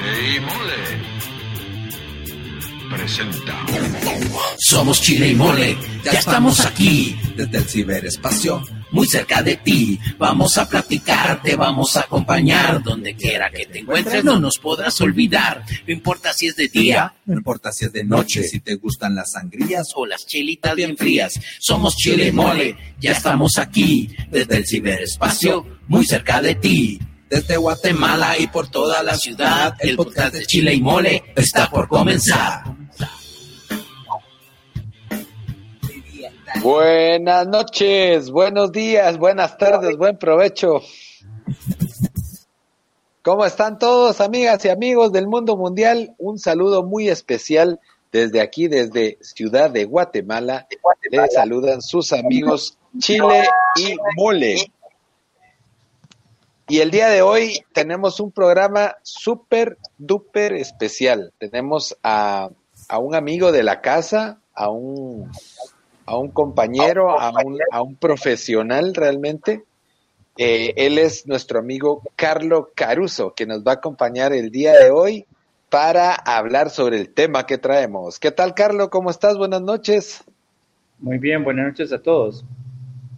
Chile y Mole presenta. Somos Chile y Mole, ya estamos aquí, desde el ciberespacio. muy cerca de ti. Vamos a platicar, te vamos a acompañar. Donde quiera que te encuentres, no nos podrás olvidar. No importa si es de día No importa si es de noche, si te gustan las sangrías o las chelitas bien frías. Somos Chile y Mole, ya estamos aquí, desde el ciberespacio, muy cerca de ti. Desde Guatemala Mala y por toda la ciudad, el podcast de Chile y Mole está por comenzar. Buenas noches, buenos días, buenas tardes, buen provecho. ¿Cómo están todos, amigas y amigos del mundo mundial? Un saludo muy especial desde aquí, desde Ciudad de Guatemala. Les saludan sus amigos Chile y Mole. Y el día de hoy tenemos un programa súper, duper especial. Tenemos a, un amigo de la casa, a un a un compañero, a un, a un profesional realmente. Eh, él es nuestro amigo Carlo Caruso, que nos va a acompañar el día de hoy para hablar sobre el tema que traemos. ¿Qué tal, Carlo? ¿Cómo estás? Buenas noches. Muy bien, buenas noches a todos.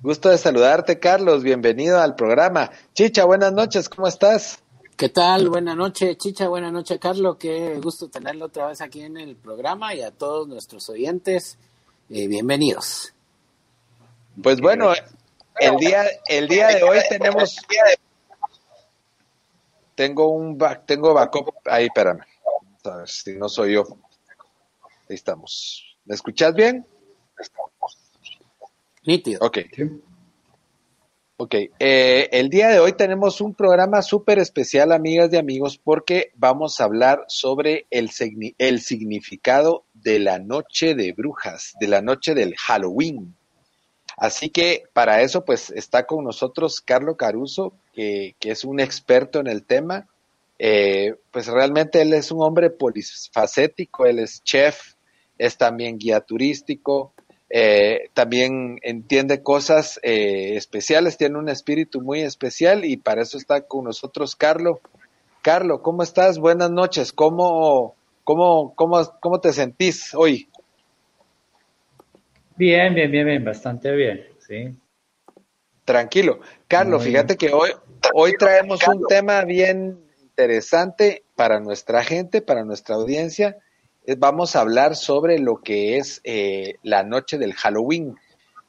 Gusto de saludarte, Carlos. Bienvenido al programa. Chicha, buenas noches. ¿Cómo estás? ¿Qué tal? Buenas noches, Chicha. Buenas noches, Carlos. Qué gusto tenerlo otra vez aquí en el programa y a todos nuestros oyentes. eh, bienvenidos. Pues bueno, el día, el día de hoy tenemos... Tengo un back, tengo backup. Ahí, espérame. A ver si no soy yo. Ahí estamos. ¿Me escuchas bien? Nítido. Ok. Ok, eh, el día de hoy tenemos un programa súper especial, amigas y amigos, porque vamos a hablar sobre el, signi- el significado de la noche de brujas, de la noche del Halloween. Así que para eso, pues está con nosotros Carlo Caruso, que, que es un experto en el tema. Eh, pues realmente él es un hombre polifacético, él es chef, es también guía turístico, eh, también entiende cosas eh, especiales, tiene un espíritu muy especial y para eso está con nosotros Carlo. Carlo, ¿cómo estás? Buenas noches. ¿Cómo, cómo, cómo, cómo te sentís hoy? Bien, bien, bien, bien, bastante bien, sí. Tranquilo. Carlos, Muy fíjate que hoy, hoy traemos un tema bien interesante para nuestra gente, para nuestra audiencia. Eh, Vamos a hablar sobre lo que es eh, la noche del Halloween.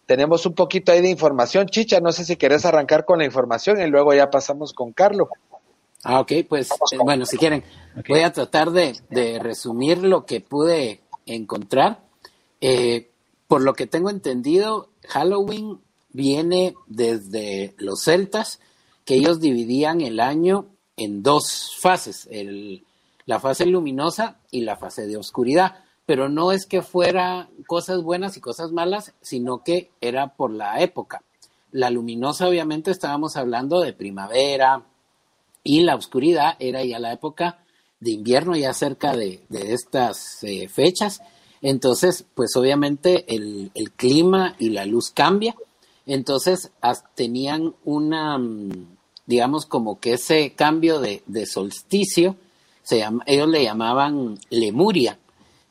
Tenemos un poquito ahí de información. Chicha, no sé si querés arrancar con la información y luego ya pasamos con Carlos. Ah, ok, pues eh, bueno, si quieren, voy a tratar de, de resumir lo que pude encontrar. Eh, por lo que tengo entendido, Halloween viene desde los celtas, que ellos dividían el año en dos fases, el- la fase luminosa y la fase de oscuridad. Pero no es que fuera cosas buenas y cosas malas, sino que era por la época. La luminosa, obviamente, estábamos hablando de primavera, y la oscuridad era ya la época de invierno, ya cerca de, de estas eh, fechas. Entonces, pues obviamente el, clima y la luz cambia. Entonces, tenían una, mm, digamos, como que ese cambio de solsticio, se ellos le llamaban Lemuria,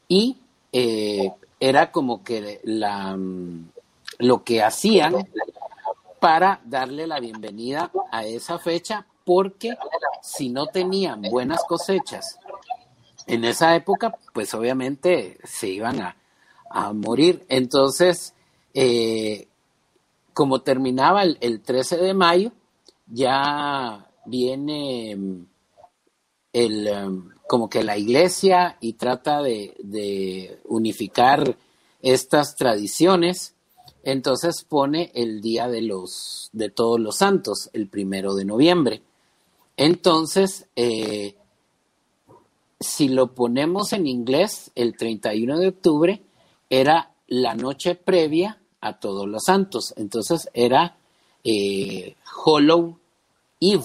y eh, era como que mm, lo que hacían para darle la bienvenida a esa fecha, porque si no tenían buenas cosechas en esa época, pues obviamente se iban a, a morir. Entonces, eh, como terminaba el, el 13 de mayo, ya viene mm, el, em, como que la iglesia y trata de, unificar estas tradiciones. Entonces pone el día de los de todos los santos, el primero de noviembre. Entonces, eh, si lo ponemos en inglés, el 31 de octubre era la noche previa a todos los santos. Entonces era eh, Hollow Eve.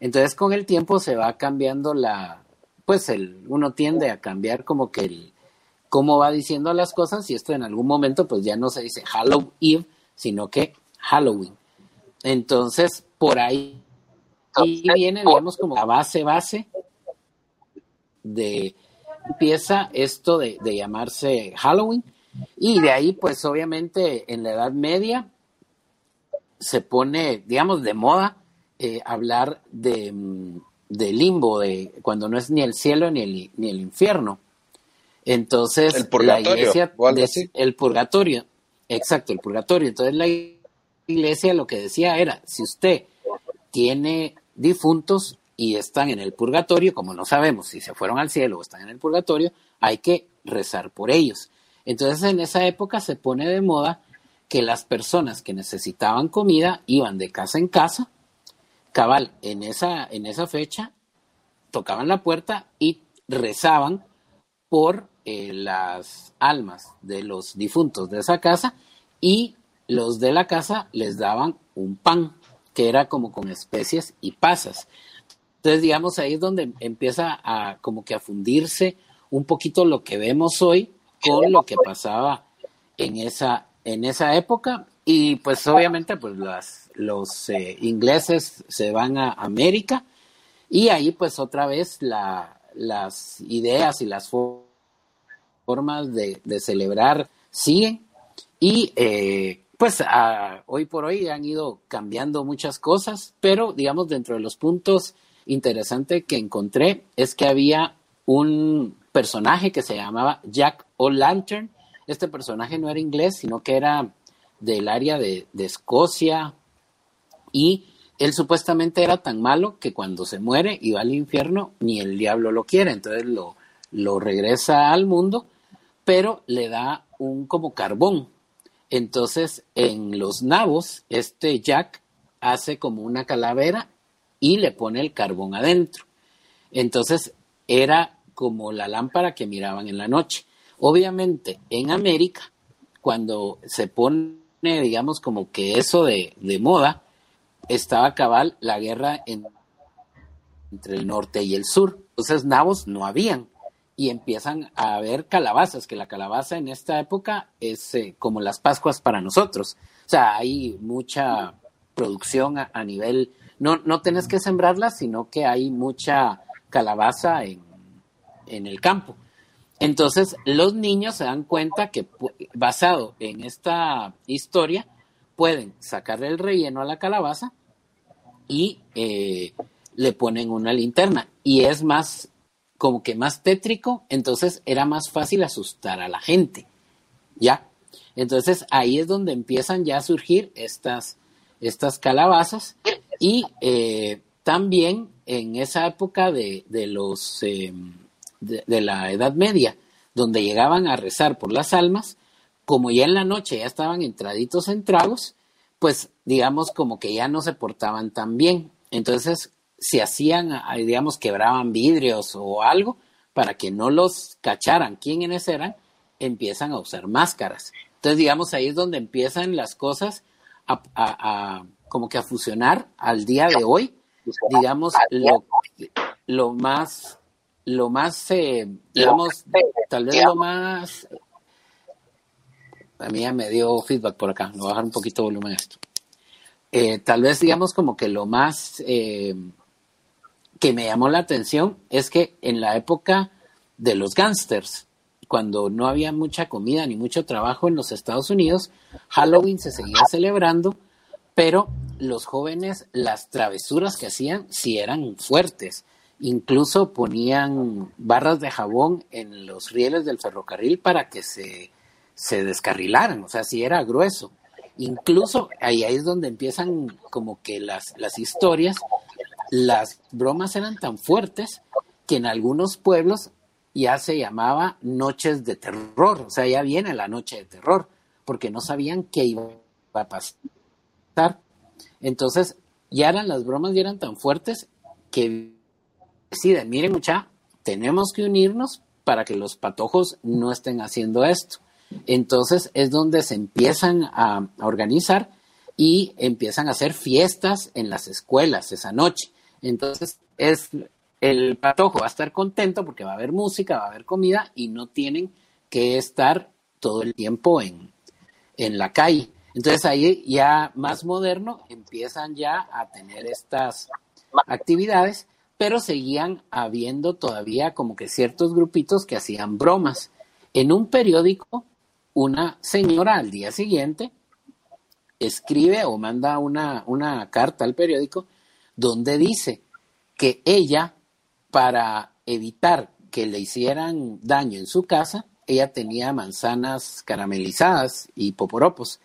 Entonces con el tiempo se va cambiando la, pues el, uno tiende a cambiar como que el, cómo va diciendo las cosas y esto en algún momento pues ya no se dice Hallow Eve, sino que Halloween. Entonces por ahí y viene, digamos, como la base base de empieza esto de, de llamarse Halloween y de ahí pues obviamente en la Edad Media se pone, digamos, de moda eh, hablar de, mm, de, limbo, de cuando no es ni el cielo ni el, ni el infierno. Entonces, el purgatorio, la iglesia, el purgatorio, exacto, el purgatorio. Entonces la iglesia lo que decía era, si usted tiene difuntos y están en el purgatorio, como no sabemos si se fueron al cielo o están en el purgatorio, hay que rezar por ellos. Entonces en esa época se pone de moda que las personas que necesitaban comida iban de casa en casa, cabal, en esa, en esa fecha, tocaban la puerta y rezaban por eh, las almas de los difuntos de esa casa y los de la casa les daban un pan que era como con especies y pasas. Entonces, digamos, ahí es donde empieza a como que a fundirse un poquito lo que vemos hoy con lo que pasaba en esa en esa época y pues obviamente pues las, los eh, ingleses se van a América y ahí pues otra vez la, las ideas y las formas de, celebrar siguen y eh, pues hoy por hoy han ido cambiando muchas cosas, pero digamos dentro de los puntos interesantes que encontré es que había un personaje que se llamaba Jack O'Lantern, este personaje no era inglés, sino que era del área de, Escocia y él supuestamente era tan malo que cuando se muere y va al infierno, ni el diablo lo quiere, entonces lo, lo regresa al mundo, pero le da un como carbón. Entonces en los nabos, este Jack hace como una calavera y le pone el carbón adentro. Entonces era como la lámpara que miraban en la noche. Obviamente, en América, cuando se pone, digamos, como que eso de, moda, estaba cabal la guerra entre el norte y el sur. Entonces, nabos no habían. Y empiezan a haber calabazas, que la calabaza en esta época es eh, como las Pascuas para nosotros. O sea, hay mucha producción a, nivel, no, no tenés que sembrarla, sino que hay mucha calabaza en, en el campo. Entonces, los niños se dan cuenta que, basado en esta historia, pueden sacarle el relleno a la calabaza y eh, le ponen una linterna. Y es más, como que más tétrico, entonces era más fácil asustar a la gente. ¿Ya? Entonces ahí es donde empiezan ya a surgir estas, estas calabazas y eh, también en esa época de, los... Em, de, la Edad Media, donde llegaban a rezar por las almas, como ya en la noche ya estaban entraditos en tragos, pues digamos como que ya no se portaban tan bien. Entonces se hacían, digamos, quebraban vidrios o algo para que no los cacharan quiénes eran, empiezan a usar máscaras. Entonces, digamos, ahí es donde empiezan las cosas a, como que a fusionar al día de hoy, digamos, lo, lo más lo más, eh, digamos, tal vez lo más... A mí ya me dio feedback por acá, voy a bajar un poquito de volumen a esto. Eh, tal vez, digamos, como que lo más eh, que me llamó la atención es que en la época de los gángsters, cuando no había mucha comida ni mucho trabajo en los Estados Unidos, Halloween se seguía celebrando, pero los jóvenes, las travesuras que hacían, sí eran fuertes. Incluso ponían barras de jabón en los rieles del ferrocarril para que se, se descarrilaran, o sea, si era grueso. Incluso ahí, es donde empiezan como que las, las historias, las bromas eran tan fuertes que en algunos pueblos ya se llamaba noches de terror, o sea, ya viene la noche de terror, porque no sabían qué iba a pasar. Entonces, ya eran las bromas, ya eran tan fuertes que deciden, miren mucha, tenemos que unirnos para que los patojos no estén haciendo esto. Entonces es donde se empiezan a, organizar y empiezan a hacer fiestas en las escuelas esa noche. Entonces es el patojo va a estar contento porque va a haber música, va a haber comida y no tienen que estar todo el tiempo en, en la calle. Entonces ahí ya más moderno empiezan ya a tener estas actividades pero seguían habiendo todavía como que ciertos grupitos que hacían bromas. En un periódico, una señora al día siguiente escribe o manda una, una carta al periódico donde dice que ella, para evitar que le hicieran daño en su casa, ella tenía manzanas caramelizadas y poporopos.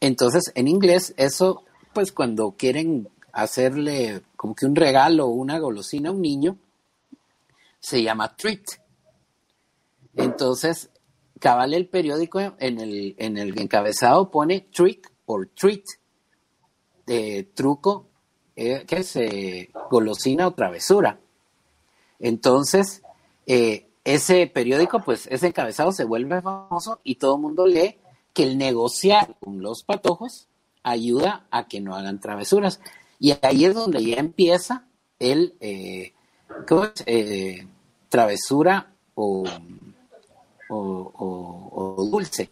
Entonces, en inglés, eso, pues cuando quieren hacerle como que un regalo o una golosina a un niño, se llama treat. Entonces, cabal el periódico en el, en el encabezado pone trick or treat, de truco, eh, que es eh, golosina o travesura. Entonces, eh, ese periódico, pues ese encabezado se vuelve famoso y todo el mundo lee que el negociar con los patojos ayuda a que no hagan travesuras. Y ahí es donde ya empieza el eh, eh, travesura o, o, dulce.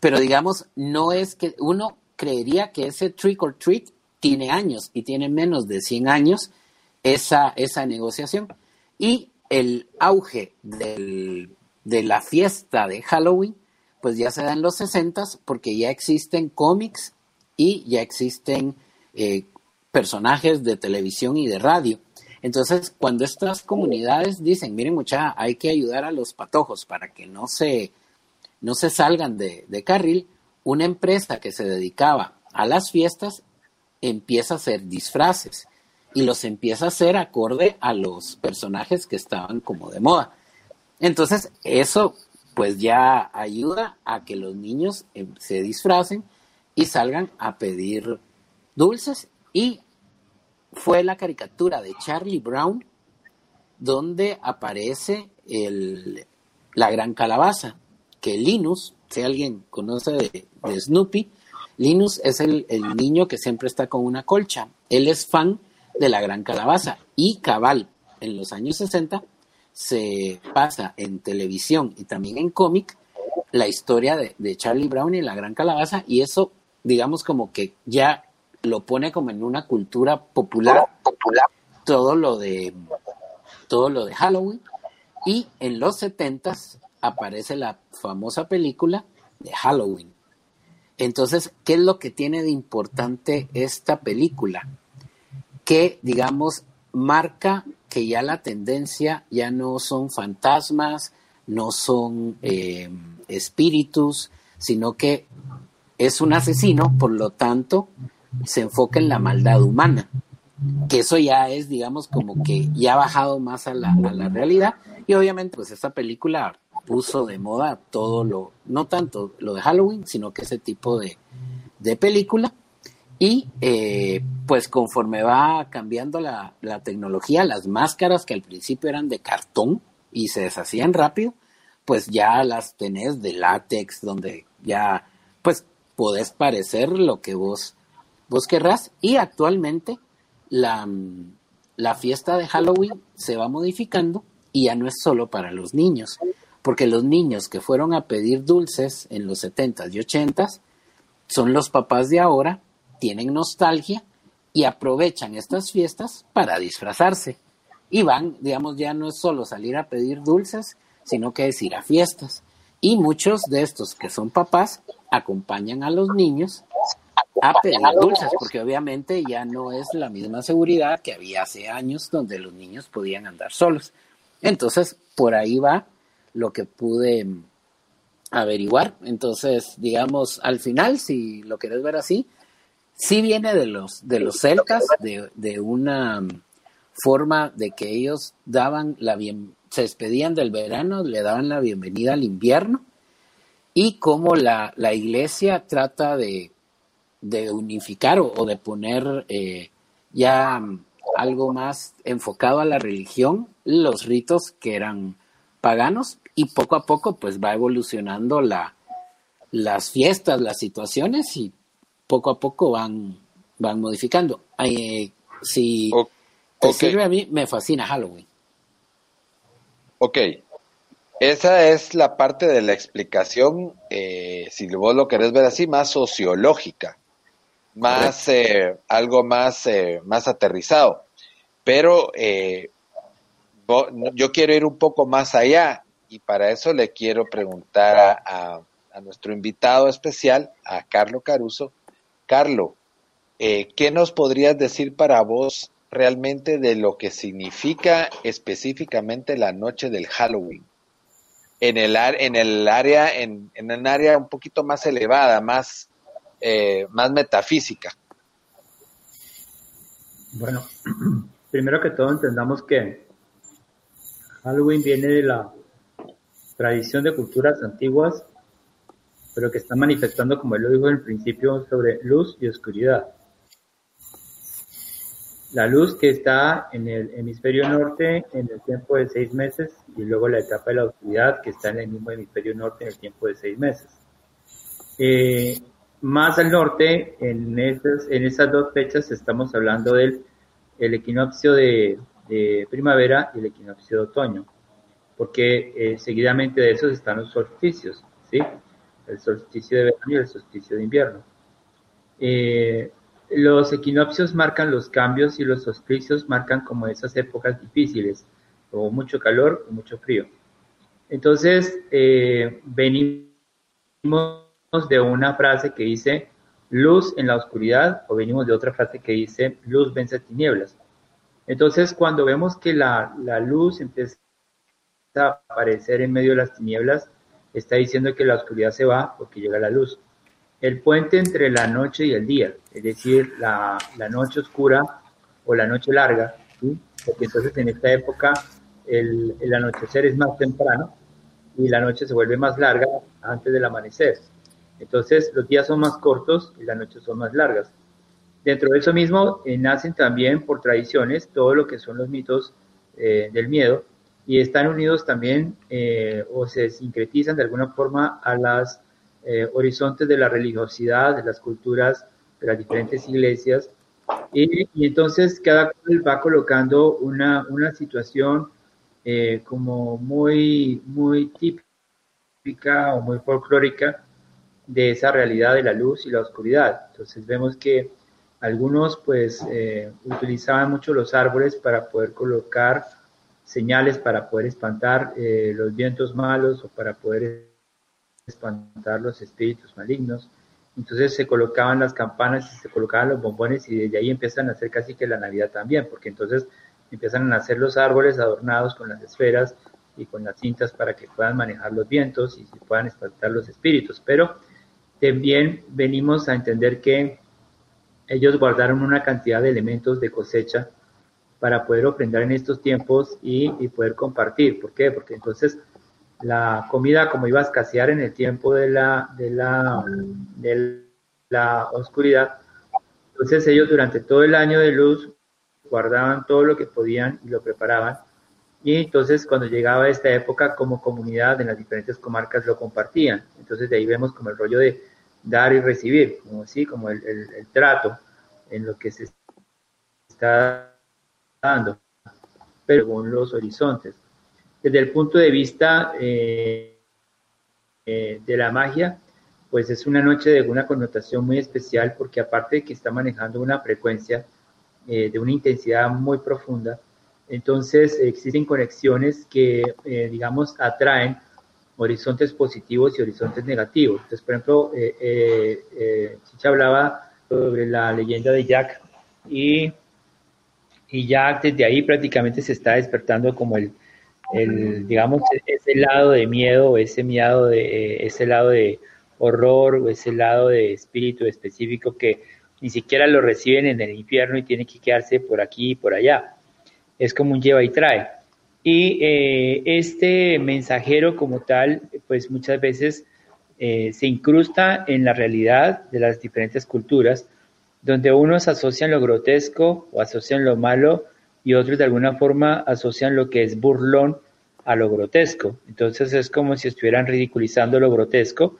Pero digamos, no es que uno creería que ese trick or treat tiene años y tiene menos de 100 años esa, esa negociación. Y el auge del, de la fiesta de Halloween, pues ya se da en los 60 porque ya existen cómics y ya existen eh, personajes de televisión y de radio. Entonces, cuando estas comunidades dicen, miren mucha, hay que ayudar a los patojos para que no se, no se salgan de, carril, una empresa que se dedicaba a las fiestas empieza a hacer disfraces y los empieza a hacer acorde a los personajes que estaban como de moda. Entonces, eso pues ya ayuda a que los niños eh, se disfracen y salgan a pedir dulces y fue la caricatura de Charlie Brown donde aparece el, la gran calabaza, que Linus, si alguien conoce de, Snoopy, Linus es el, niño que siempre está con una colcha. Él es fan de la Gran Calabaza. Y cabal, en los años 60 se pasa en televisión y también en cómic la historia de, Charlie Brown y la Gran Calabaza y eso, digamos, como que ya lo pone como en una cultura popular, popular todo lo de todo lo de Halloween y en los 70 aparece la famosa película de Halloween. Entonces, ¿qué es lo que tiene de importante esta película? que, digamos, marca que ya la tendencia ya no son fantasmas, no son eh, espíritus, sino que es un asesino, por lo tanto, se enfoca en la maldad humana, que eso ya es, digamos, como que ya ha bajado más a la, a la realidad, y obviamente, pues esta película puso de moda todo lo, no tanto lo de Halloween, sino que ese tipo de, de película, y eh, pues conforme va cambiando la, tecnología, las máscaras que al principio eran de cartón y se deshacían rápido, pues ya las tenés de látex, donde ya pues podés parecer lo que vos, vos querrás. Y actualmente la, la fiesta de Halloween se va modificando y ya no es solo para los niños, porque los niños que fueron a pedir dulces en los 70s y 80s son los papás de ahora tienen nostalgia y aprovechan estas fiestas para disfrazarse. Y van, digamos, ya no es solo salir a pedir dulces, sino que es ir a fiestas. Y muchos de estos que son papás acompañan a los niños a pedir dulces, porque obviamente ya no es la misma seguridad que había hace años donde los niños podían andar solos. Entonces, por ahí va lo que pude averiguar. Entonces, digamos, al final, si lo quieres ver así, sí viene de los, de los celtas, de, de una forma de que ellos daban la bien, se despedían del verano, le daban la bienvenida al invierno, y cómo la, la iglesia trata de, de unificar o, de poner eh, ya algo más enfocado a la religión, los ritos que eran paganos, y poco a poco pues va evolucionando la, las fiestas, las situaciones, y poco a poco van, van modificando. Eh, si te sirve a mí, me fascina Halloween. Ok. Esa es la parte de la explicación, eh, si vos lo querés ver así, más sociológica, más eh, algo más, más aterrizado. Pero yo quiero ir un poco más allá y para eso le quiero preguntar a, nuestro invitado especial, a Carlo Caruso. Carlo, eh, ¿qué nos podrías decir para vos realmente de lo que significa específicamente la noche del Halloween? En el, en el área, en, en un área un poquito más elevada, más, eh, más metafísica. Bueno, primero que todo entendamos que Halloween viene de la tradición de culturas antiguas, pero que está manifestando, como él lo dijo en el principio, sobre luz y oscuridad. La luz que está en el hemisferio norte en el tiempo de seis meses y luego la etapa de la oscuridad que está en el mismo hemisferio norte en el tiempo de seis meses. Eh, más al norte, en esas, en esas dos fechas estamos hablando del el equinoccio de, primavera y el equinoccio de otoño, porque eh, seguidamente de esos están los solsticios, ¿sí? El solsticio de verano y el solsticio de invierno. Eh, los equinoccios marcan los cambios y los solsticios marcan como esas épocas difíciles, o mucho calor o mucho frío. Entonces, eh, venimos de una frase que dice luz en la oscuridad o venimos de otra frase que dice luz vence tinieblas. Entonces, cuando vemos que la, la luz empieza a aparecer en medio de las tinieblas, está diciendo que la oscuridad se va porque llega la luz. El puente entre la noche y el día, es decir, la, la noche oscura o la noche larga, porque entonces en esta época el, el anochecer es más temprano y la noche se vuelve más larga antes del amanecer. Entonces los días son más cortos y las noches son más largas. Dentro de eso mismo eh, nacen también por tradiciones todo lo que son los mitos eh, del miedo y están unidos también eh, o se sincretizan de alguna forma a los horizontes de la religiosidad, de las culturas de las diferentes iglesias. Y, y entonces cada cual va colocando una, una situación como muy, muy típica o muy folclórica de esa realidad de la luz y la oscuridad. Entonces vemos que algunos pues eh, utilizaban mucho los árboles para poder colocar señales para poder espantar eh, los vientos malos o para poder espantar los espíritus malignos. Entonces se colocaban las campanas y se colocaban los bombones y desde ahí empiezan a hacer casi que la Navidad también, porque entonces empiezan a hacer los árboles adornados con las esferas y con las cintas para que puedan manejar los vientos y puedan espantar los espíritus. Pero también venimos a entender que ellos guardaron una cantidad de elementos de cosecha para poder ofrendar en estos tiempos y, poder compartir. ¿Por qué? Porque entonces la comida como iba a escasear en el tiempo de la, de la, de la oscuridad, entonces ellos durante todo el año de luz guardaban todo lo que podían y lo preparaban. Y entonces cuando llegaba esta época como comunidad en las diferentes comarcas lo compartían. Entonces de ahí vemos como el rollo de dar y recibir, como así, como el, trato en lo que se está dando, pero según los horizontes. Desde el punto de vista eh, eh, de la magia, pues es una noche de una connotación muy especial porque aparte de que está manejando una frecuencia eh, de una intensidad muy profunda, entonces existen conexiones que, digamos, atraen horizontes positivos y horizontes negativos. Entonces, por ejemplo, eh, eh, eh, Chicha hablaba sobre la leyenda de Jack y, y Jack desde ahí prácticamente se está despertando como el, digamos, ese lado de miedo, ese miedo de, ese lado de horror o ese lado de espíritu específico que ni siquiera lo reciben en el infierno y tiene que quedarse por aquí y por allá. Es como un lleva y trae. Y eh, este mensajero como tal, pues muchas veces eh, se incrusta en la realidad de las diferentes culturas, donde unos asocian lo grotesco o asocian lo malo y otros de alguna forma asocian lo que es burlón a lo grotesco. Entonces es como si estuvieran ridiculizando lo grotesco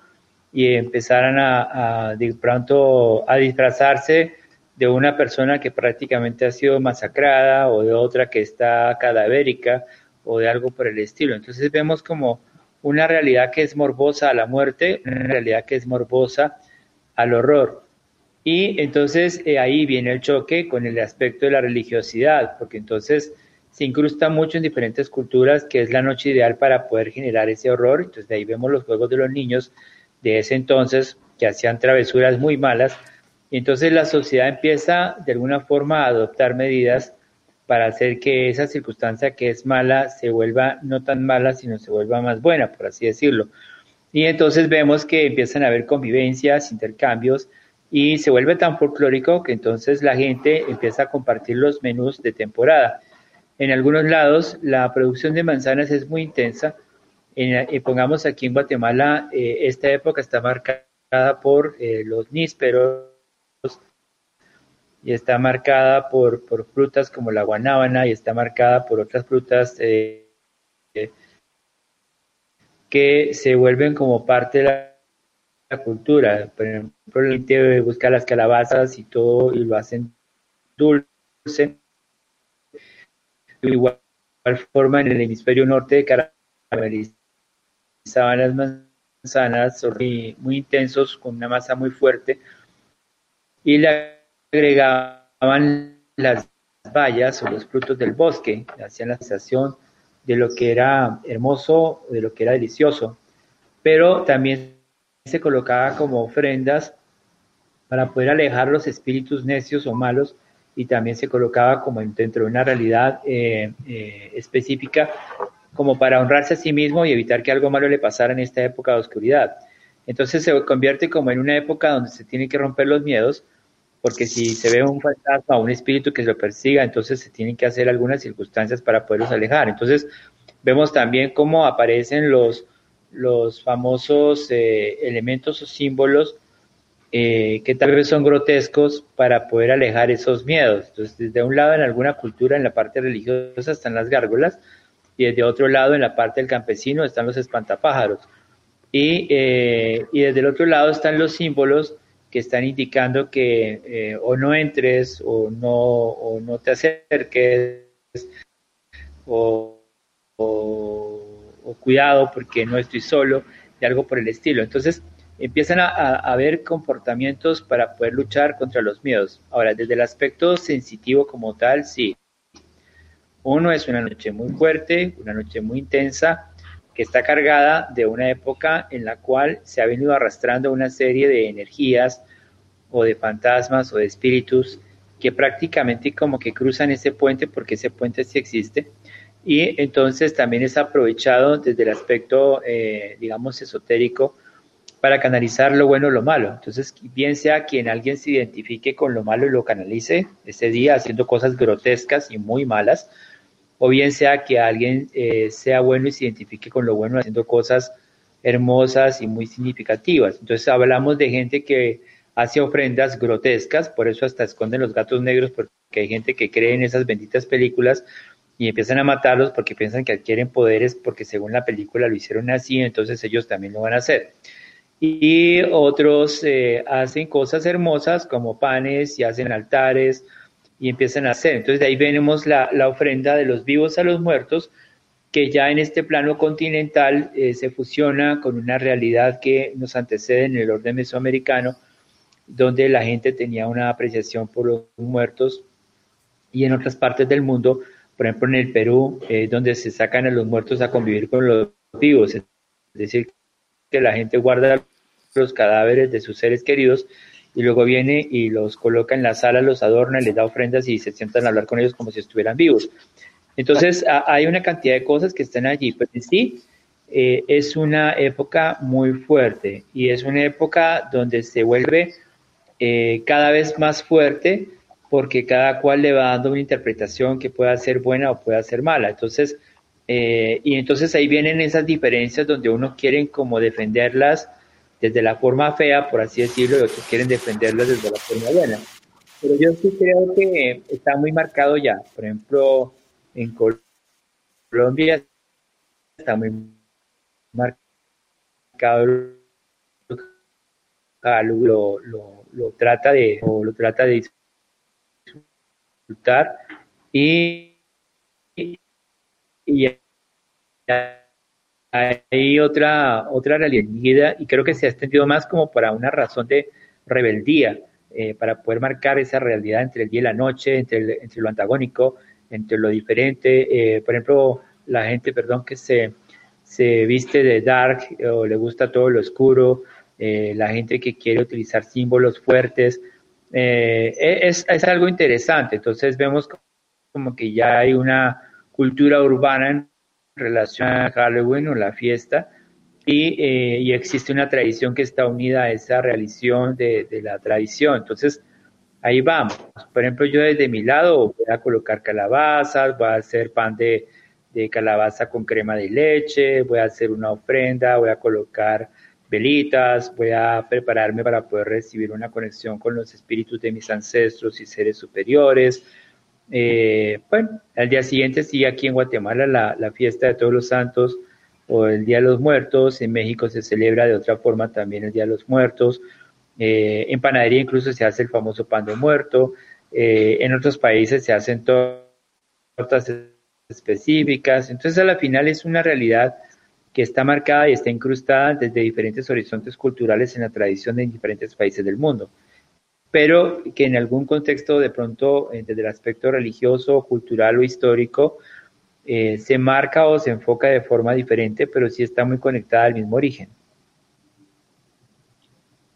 y empezaran de pronto a disfrazarse de una persona que prácticamente ha sido masacrada o de otra que está cadavérica o de algo por el estilo. Entonces vemos como una realidad que es morbosa a la muerte, una realidad que es morbosa al horror. Y entonces eh, ahí viene el choque con el aspecto de la religiosidad, porque entonces se incrusta mucho en diferentes culturas, que es la noche ideal para poder generar ese horror. Entonces de ahí vemos los juegos de los niños de ese entonces que hacían travesuras muy malas. Y entonces la sociedad empieza de alguna forma a adoptar medidas para hacer que esa circunstancia que es mala se vuelva no tan mala, sino se vuelva más buena, por así decirlo. Y entonces vemos que empiezan a haber convivencias, intercambios, y se vuelve tan folclórico que entonces la gente empieza a compartir los menús de temporada. En algunos lados la producción de manzanas es muy intensa. En, eh, pongamos aquí en Guatemala, eh, esta época está marcada por eh, los nísperos y está marcada por, por, frutas como la guanábana y está marcada por otras frutas que se vuelven como parte de la la cultura. Por ejemplo, la gente busca las calabazas y todo y lo hacen dulce. De igual forma, en el hemisferio norte caramelizaban las manzanas muy, muy intensos con una masa muy fuerte y le agregaban las bayas o los frutos del bosque, hacían la sensación de lo que era hermoso, de lo que era delicioso, pero también se colocaba como ofrendas para poder alejar los espíritus necios o malos y también se colocaba como dentro de una realidad eh, eh, específica como para honrarse a sí mismo y evitar que algo malo le pasara en esta época de oscuridad. Entonces se convierte como en una época donde se tienen que romper los miedos, porque si se ve un fantasma o un espíritu que lo persiga, entonces se tienen que hacer algunas circunstancias para poderlos alejar. Entonces vemos también cómo aparecen los, los famosos eh, elementos o símbolos eh, que tal vez son grotescos para poder alejar esos miedos. Entonces, desde un lado en alguna cultura, en la parte religiosa, están las gárgolas, y desde otro lado, en la parte del campesino, están los espantapájaros. Y, eh, y desde el otro lado están los símbolos que están indicando que o no entres o no, o no te acerques o cuidado porque no estoy solo, y algo por el estilo. Entonces empiezan a, a, ver comportamientos para poder luchar contra los miedos. Ahora, desde el aspecto sensitivo como tal, sí. Uno es una noche muy fuerte, una noche muy intensa, que está cargada de una época en la cual se ha venido arrastrando una serie de energías o de fantasmas o de espíritus que prácticamente como que cruzan ese puente porque ese puente sí existe y entonces también es aprovechado desde el aspecto, eh, digamos, esotérico para canalizar lo bueno o lo malo. Entonces, bien sea quien alguien se identifique con lo malo y lo canalice ese día haciendo cosas grotescas y muy malas, o bien sea que alguien eh, sea bueno y se identifique con lo bueno haciendo cosas hermosas y muy significativas. Entonces, hablamos de gente que hace ofrendas grotescas, por eso hasta esconden los gatos negros, porque hay gente que cree en esas benditas películas y empiezan a matarlos porque piensan que adquieren poderes porque según la película lo hicieron así, entonces ellos también lo van a hacer. Y otros eh, hacen cosas hermosas como panes y hacen altares y empiezan a hacer. Entonces de ahí venimos la, la ofrenda de los vivos a los muertos, que ya en este plano continental eh, se fusiona con una realidad que nos antecede en el orden mesoamericano, donde la gente tenía una apreciación por los muertos y en otras partes del mundo por ejemplo, en el Perú, eh, donde se sacan a los muertos a convivir con los vivos, es decir, que la gente guarda los cadáveres de sus seres queridos y luego viene y los coloca en la sala, los adorna, les da ofrendas y se sientan a hablar con ellos como si estuvieran vivos. Entonces, hay una cantidad de cosas que están allí, pero en sí eh, es una época muy fuerte y es una época donde se vuelve eh, cada vez más fuerte porque cada cual le va dando una interpretación que pueda ser buena o pueda ser mala. Entonces, eh, y entonces ahí vienen esas diferencias donde unos quieren como defenderlas desde la forma fea, por así decirlo, y otros quieren defenderlas desde la forma buena. Pero yo sí creo que está muy marcado ya. Por ejemplo, en Colombia está muy marcado lo, lo, lo trata de o lo trata de y, y hay otra, otra realidad y creo que se ha extendido más como para una razón de rebeldía, eh, para poder marcar esa realidad entre el día y la noche, entre, entre lo antagónico, entre lo diferente. Eh, por ejemplo, la gente, perdón, que se, se viste de dark o le gusta todo lo oscuro, eh, la gente que quiere utilizar símbolos fuertes. Eh, es, es, algo interesante. Entonces vemos como que ya hay una cultura urbana en relación a Halloween o la fiesta y, eh, y existe una tradición que está unida a esa realización de, de, la tradición. Entonces, ahí vamos. Por ejemplo, yo desde mi lado voy a colocar calabazas, voy a hacer pan de, de calabaza con crema de leche, voy a hacer una ofrenda, voy a colocar velitas, voy a prepararme para poder recibir una conexión con los espíritus de mis ancestros y seres superiores. Eh, bueno, al día siguiente sigue aquí en Guatemala la, la, fiesta de todos los santos o el Día de los Muertos. En México se celebra de otra forma también el Día de los Muertos. Eh, en panadería incluso se hace el famoso pan de muerto. Eh, en otros países se hacen tortas específicas. Entonces a la final es una realidad que está marcada y está incrustada desde diferentes horizontes culturales en la tradición de diferentes países del mundo, pero que en algún contexto de pronto, eh, desde el aspecto religioso, cultural o histórico, eh, se marca o se enfoca de forma diferente, pero sí está muy conectada al mismo origen.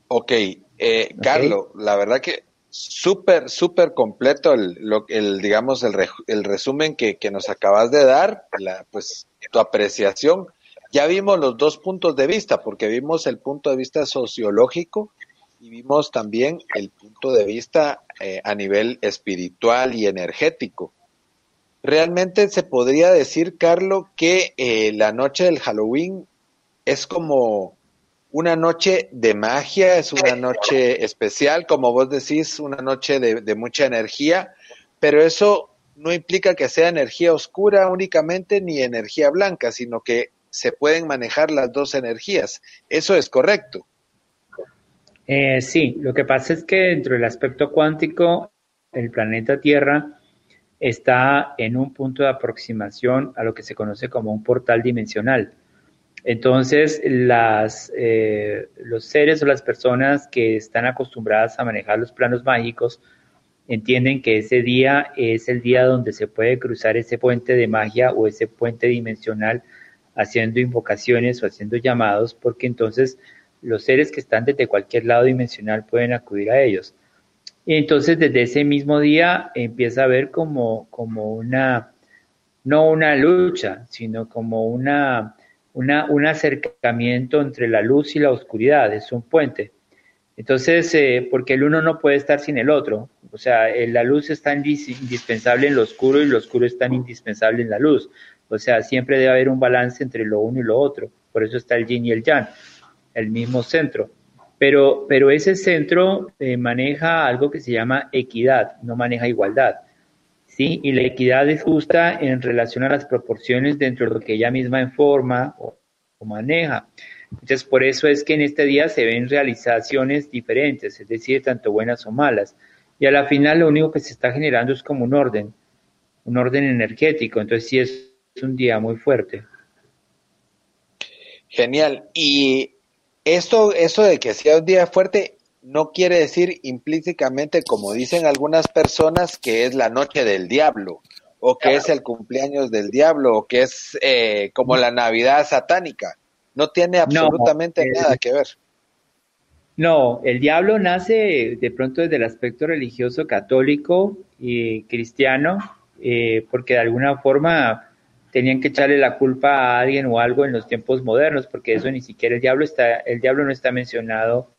Ok, eh, Carlos, okay. la verdad que súper, súper completo el, lo, el digamos, el, re, el resumen que, que, nos acabas de dar, la, pues tu apreciación ya vimos los dos puntos de vista, porque vimos el punto de vista sociológico y vimos también el punto de vista eh, a nivel espiritual y energético. Realmente se podría decir, Carlos, que eh, la noche del Halloween es como una noche de magia, es una noche especial, como vos decís, una noche de, de mucha energía, pero eso no implica que sea energía oscura únicamente ni energía blanca, sino que se pueden manejar las dos energías. ¿Eso es correcto? Eh, sí, lo que pasa es que dentro del aspecto cuántico, el planeta Tierra está en un punto de aproximación a lo que se conoce como un portal dimensional. Entonces, las, eh, los seres o las personas que están acostumbradas a manejar los planos mágicos entienden que ese día es el día donde se puede cruzar ese puente de magia o ese puente dimensional haciendo invocaciones o haciendo llamados, porque entonces los seres que están desde cualquier lado dimensional pueden acudir a ellos. Y entonces desde ese mismo día empieza a ver como, como una, no una lucha, sino como una, un acercamiento entre la luz y la oscuridad, es un puente. Entonces, eh, porque el uno no puede estar sin el otro, o sea, la luz es tan indispensable en lo oscuro y lo oscuro es tan indispensable en la luz. O sea, siempre debe haber un balance entre lo uno y lo otro. Por eso está el yin y el yang, el mismo centro. Pero, pero ese centro eh, maneja algo que se llama equidad, no maneja igualdad. ¿sí? Y la equidad es justa en relación a las proporciones dentro de lo que ella misma informa o, maneja. Entonces, por eso es que en este día se ven realizaciones diferentes, es decir, tanto buenas o malas. Y a la final lo único que se está generando es como un orden, un orden energético. Entonces, sí es es un día muy fuerte. Genial. Y esto, eso de que sea un día fuerte no quiere decir implícitamente, como dicen algunas personas, que es la noche del diablo, o que claro. es el cumpleaños del diablo, o que es eh, como la Navidad satánica. No tiene absolutamente no, nada que ver. No, el diablo nace de pronto desde el aspecto religioso católico y cristiano, eh, porque de alguna forma tenían que echarle la culpa a alguien o algo en los tiempos modernos, porque eso ni siquiera el diablo está, el diablo no está mencionado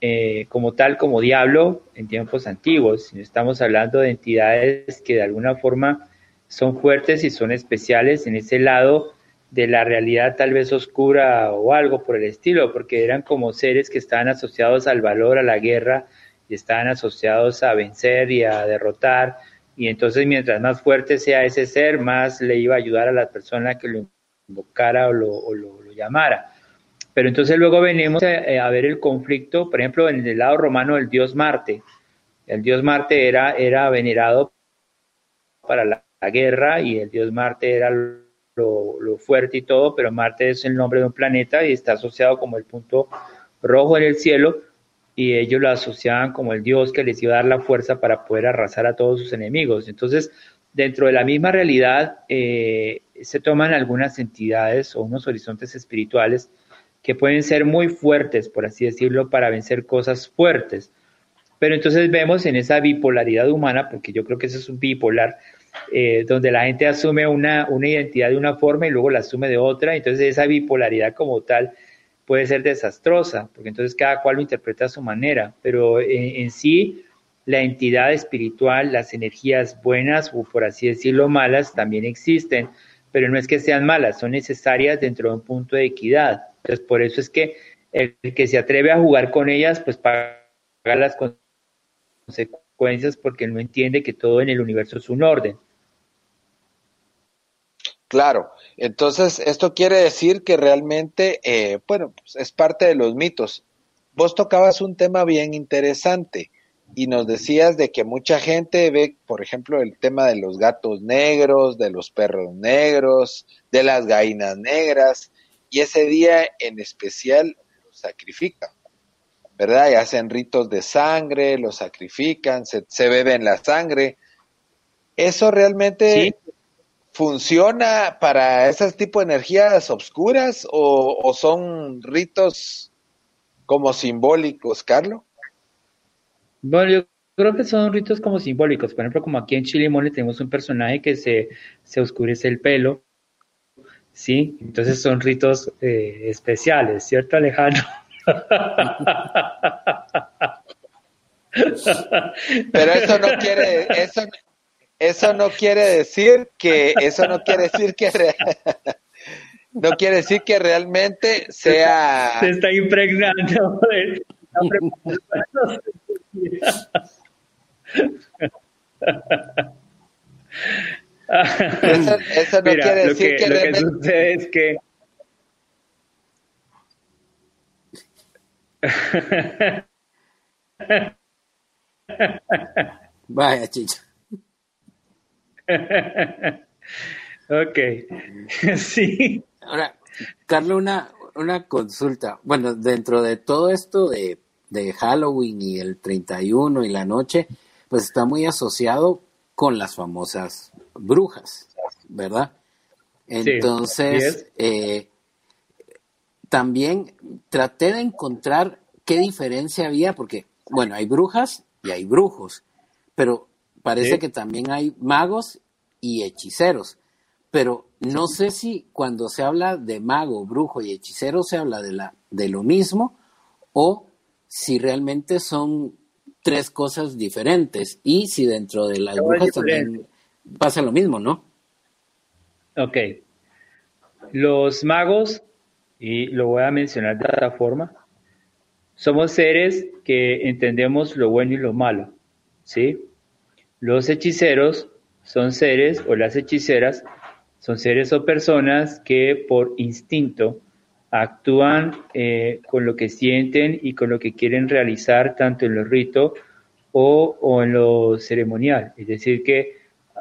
eh, como tal, como diablo en tiempos antiguos, sino estamos hablando de entidades que de alguna forma son fuertes y son especiales en ese lado de la realidad tal vez oscura o algo por el estilo, porque eran como seres que estaban asociados al valor, a la guerra, y estaban asociados a vencer y a derrotar, y entonces mientras más fuerte sea ese ser, más le iba a ayudar a la persona que lo invocara o lo, llamara. Pero entonces luego venimos a, a, ver el conflicto, por ejemplo, en el lado romano el dios Marte. El dios Marte era, era venerado para la, la guerra y el dios Marte era lo, lo, fuerte y todo, pero Marte es el nombre de un planeta y está asociado como el punto rojo en el cielo, y ellos lo asociaban como el dios que les iba a dar la fuerza para poder arrasar a todos sus enemigos. Entonces, dentro de la misma realidad eh, se toman algunas entidades o unos horizontes espirituales que pueden ser muy fuertes, por así decirlo, para vencer cosas fuertes. Pero entonces vemos en esa bipolaridad humana, porque yo creo que eso es un bipolar, eh, donde la gente asume una, una identidad de una forma y luego la asume de otra, entonces esa bipolaridad como tal puede ser desastrosa, porque entonces cada cual lo interpreta a su manera, pero en, sí la entidad espiritual, las energías buenas o por así decirlo malas también existen, pero no es que sean malas, son necesarias dentro de un punto de equidad. Entonces por eso es que el que se atreve a jugar con ellas, pues paga las consecuencias porque no entiende que todo en el universo es un orden. Claro, entonces esto quiere decir que realmente, eh, bueno, pues es parte de los mitos. Vos tocabas un tema bien interesante y nos decías de que mucha gente ve, por ejemplo, el tema de los gatos negros, de los perros negros, de las gallinas negras, y ese día en especial los sacrifican, ¿verdad? Y hacen ritos de sangre, los sacrifican, se, se beben la sangre. Eso realmente ¿Funciona para ese tipo de energías obscuras o, son ritos como simbólicos, Carlos? Bueno, yo creo que son ritos como simbólicos. Por ejemplo, como aquí en Chile Mole tenemos un personaje que se, se oscurece el pelo, ¿sí? Entonces son ritos eh, especiales, ¿cierto, Alejandro? Pero eso no quiere, eso, eso no quiere decir que, eso no quiere decir que, no quiere decir que realmente sea. Se está impregnando. eso, eso, no quiere decir que, realmente. Lo que sucede es que. Vaya, chicha. ok, sí. Ahora, Carlos, una, una consulta. Bueno, dentro de todo esto de, Halloween y el 31 y la noche, pues está muy asociado con las famosas brujas, ¿verdad? Entonces, eh, también traté de encontrar qué diferencia había, porque, bueno, hay brujas y hay brujos, pero parece que también hay magos y hechiceros. Pero no sé si cuando se habla de mago, brujo y hechicero se habla de, la, de lo mismo o si realmente son tres cosas diferentes y si dentro de las brujas también pasa lo mismo, ¿no? Ok. Los magos, y lo voy a mencionar de otra forma, somos seres que entendemos lo bueno y lo malo, ¿sí? Los hechiceros son seres, o las hechiceras, son seres o personas que por instinto actúan eh, con lo que sienten y con lo que quieren realizar tanto en lo rito o, en lo ceremonial. Es decir, que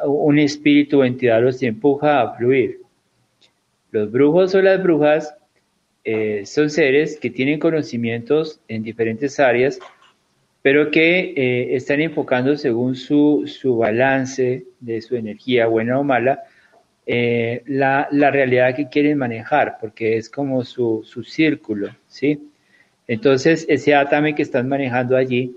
un espíritu o entidad los empuja a fluir. Los brujos o las brujas eh, son seres que tienen conocimientos en diferentes áreas pero que eh, están enfocando según su, su, balance de su energía, buena o mala, eh, la, la, realidad que quieren manejar, porque es como su, su círculo, ¿sí? Entonces, ese atame que están manejando allí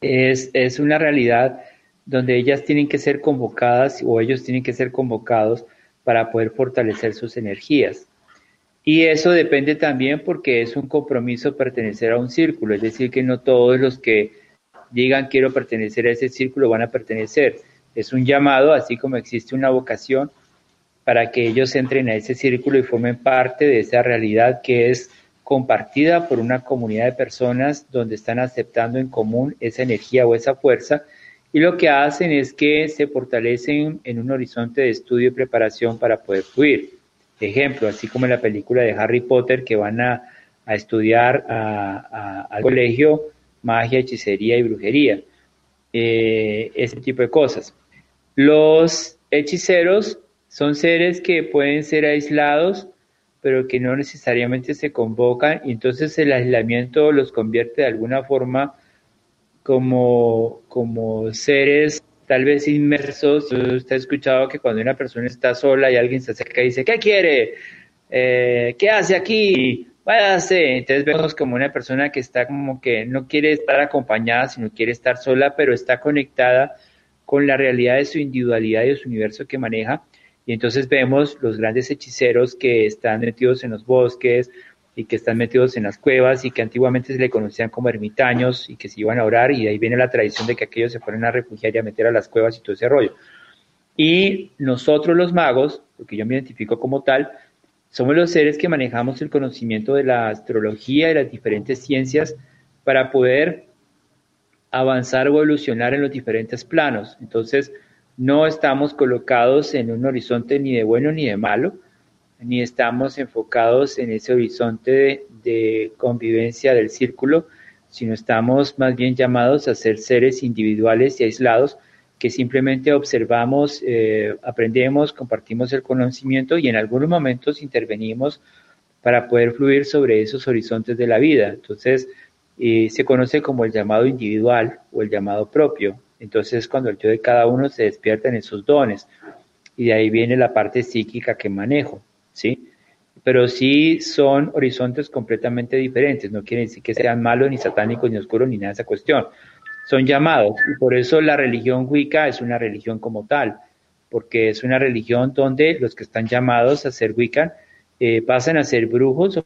es, es una realidad donde ellas tienen que ser convocadas o ellos tienen que ser convocados para poder fortalecer sus energías. Y eso depende también porque es un compromiso pertenecer a un círculo, es decir, que no todos los que digan quiero pertenecer a ese círculo van a pertenecer. Es un llamado, así como existe una vocación, para que ellos entren a ese círculo y formen parte de esa realidad que es compartida por una comunidad de personas donde están aceptando en común esa energía o esa fuerza y lo que hacen es que se fortalecen en un horizonte de estudio y preparación para poder fluir ejemplo, así como en la película de Harry Potter que van a, estudiar al colegio magia, hechicería y brujería, eh, ese tipo de cosas. Los hechiceros son seres que pueden ser aislados, pero que no necesariamente se convocan, y entonces el aislamiento los convierte de alguna forma como, como seres tal vez inmersos. Usted ha escuchado que cuando una persona está sola y alguien se acerca y dice, ¿qué quiere? Eh, ¿Qué hace aquí? Váyase. Entonces vemos como una persona que está como que no quiere estar acompañada, sino quiere estar sola, pero está conectada con la realidad de su individualidad y de su universo que maneja. Y entonces vemos los grandes hechiceros que están metidos en los bosques, y que están metidos en las cuevas y que antiguamente se le conocían como ermitaños y que se iban a orar y de ahí viene la tradición de que aquellos se fueron a refugiar y a meter a las cuevas y todo ese rollo. Y nosotros los magos, porque yo me identifico como tal, somos los seres que manejamos el conocimiento de la astrología y las diferentes ciencias para poder avanzar o evolucionar en los diferentes planos. Entonces, no estamos colocados en un horizonte ni de bueno ni de malo, ni estamos enfocados en ese horizonte de, convivencia del círculo, sino estamos más bien llamados a ser seres individuales y aislados que simplemente observamos, eh, aprendemos, compartimos el conocimiento y en algunos momentos intervenimos para poder fluir sobre esos horizontes de la vida. Entonces, eh, se conoce como el llamado individual o el llamado propio. Entonces, cuando el yo de cada uno se despierta en esos dones. Y de ahí viene la parte psíquica que manejo. ¿Sí? Pero sí son horizontes completamente diferentes, no quiere decir que sean malos, ni satánicos, ni oscuros, ni nada de esa cuestión. Son llamados, y por eso la religión Wicca es una religión como tal, porque es una religión donde los que están llamados a ser Wiccan eh, pasan a ser brujos, o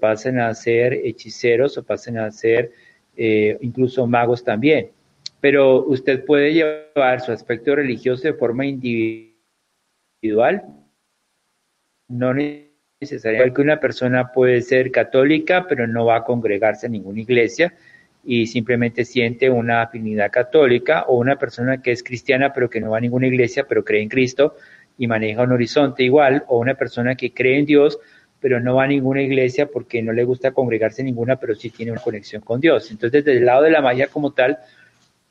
pasan a ser hechiceros, o pasan a ser eh, incluso magos también. Pero usted puede llevar su aspecto religioso de forma individual no necesariamente que una persona puede ser católica, pero no va a congregarse en ninguna iglesia y simplemente siente una afinidad católica, o una persona que es cristiana, pero que no va a ninguna iglesia, pero cree en Cristo y maneja un horizonte igual, o una persona que cree en Dios, pero no va a ninguna iglesia porque no le gusta congregarse en ninguna, pero sí tiene una conexión con Dios. Entonces, desde el lado de la magia como tal,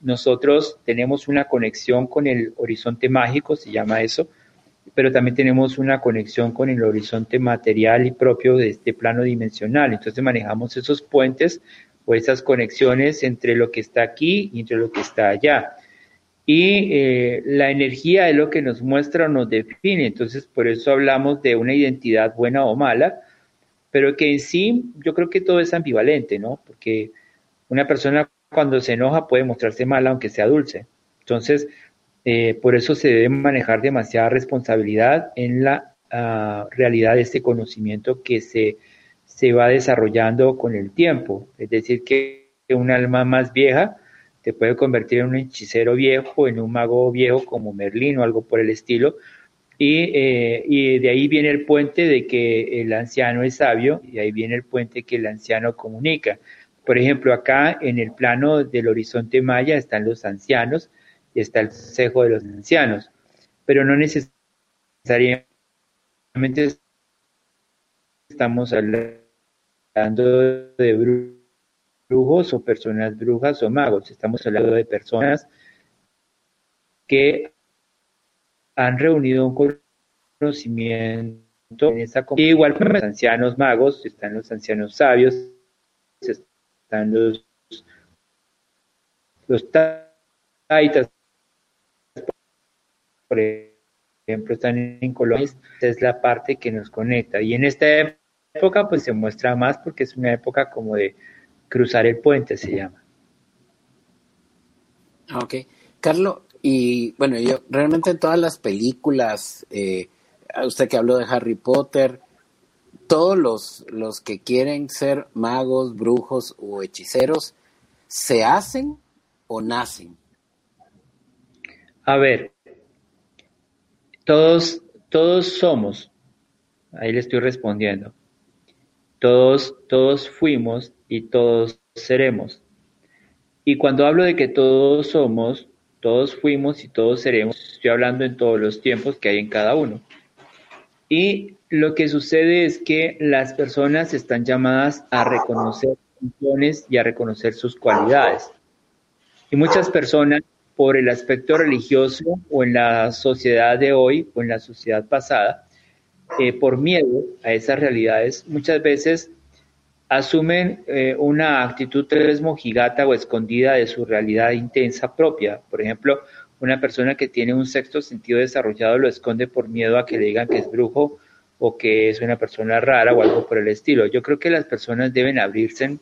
nosotros tenemos una conexión con el horizonte mágico, se llama eso, pero también tenemos una conexión con el horizonte material y propio de este plano dimensional. Entonces manejamos esos puentes o esas conexiones entre lo que está aquí y entre lo que está allá. Y eh, la energía es lo que nos muestra o nos define. Entonces por eso hablamos de una identidad buena o mala, pero que en sí yo creo que todo es ambivalente, ¿no? Porque una persona cuando se enoja puede mostrarse mala aunque sea dulce. Entonces, eh, por eso se debe manejar demasiada responsabilidad en la ah, realidad de este conocimiento que se, se va desarrollando con el tiempo. Es decir, que un alma más vieja te puede convertir en un hechicero viejo, en un mago viejo como Merlín o algo por el estilo. Y, eh, y, de ahí viene el puente de que el anciano es sabio y ahí viene el puente que el anciano comunica. Por ejemplo, acá en el plano del horizonte maya están los ancianos, y está el Consejo de los Ancianos, pero no necesariamente estamos hablando de brujos o personas brujas o magos, estamos hablando de personas que han reunido un conocimiento en esa comunidad. Igual los ancianos magos, están los ancianos sabios, están los, los taitas, por ejemplo, están en Colombia, es la parte que nos conecta. Y en esta época, pues se muestra más porque es una época como de cruzar el puente, se llama. Ah, ok. Carlos, y bueno, yo realmente en todas las películas, eh, usted que habló de Harry Potter, todos los, los que quieren ser magos, brujos o hechiceros, ¿se hacen o nacen? A ver, todos, todos somos, ahí le estoy respondiendo, todos, todos fuimos y todos seremos. Y cuando hablo de que todos somos, todos fuimos y todos seremos, estoy hablando en todos los tiempos que hay en cada uno. Y lo que sucede es que las personas están llamadas a reconocer funciones y a reconocer sus cualidades. Y muchas personas por el aspecto religioso o en la sociedad de hoy o en la sociedad pasada, eh, por miedo a esas realidades, muchas veces asumen eh, una actitud tres mojigata o escondida de su realidad intensa propia. Por ejemplo, Una persona que tiene un sexto sentido desarrollado lo esconde por miedo a que le digan que es brujo o que es una persona rara o algo por el estilo. Yo creo que las personas deben abrirse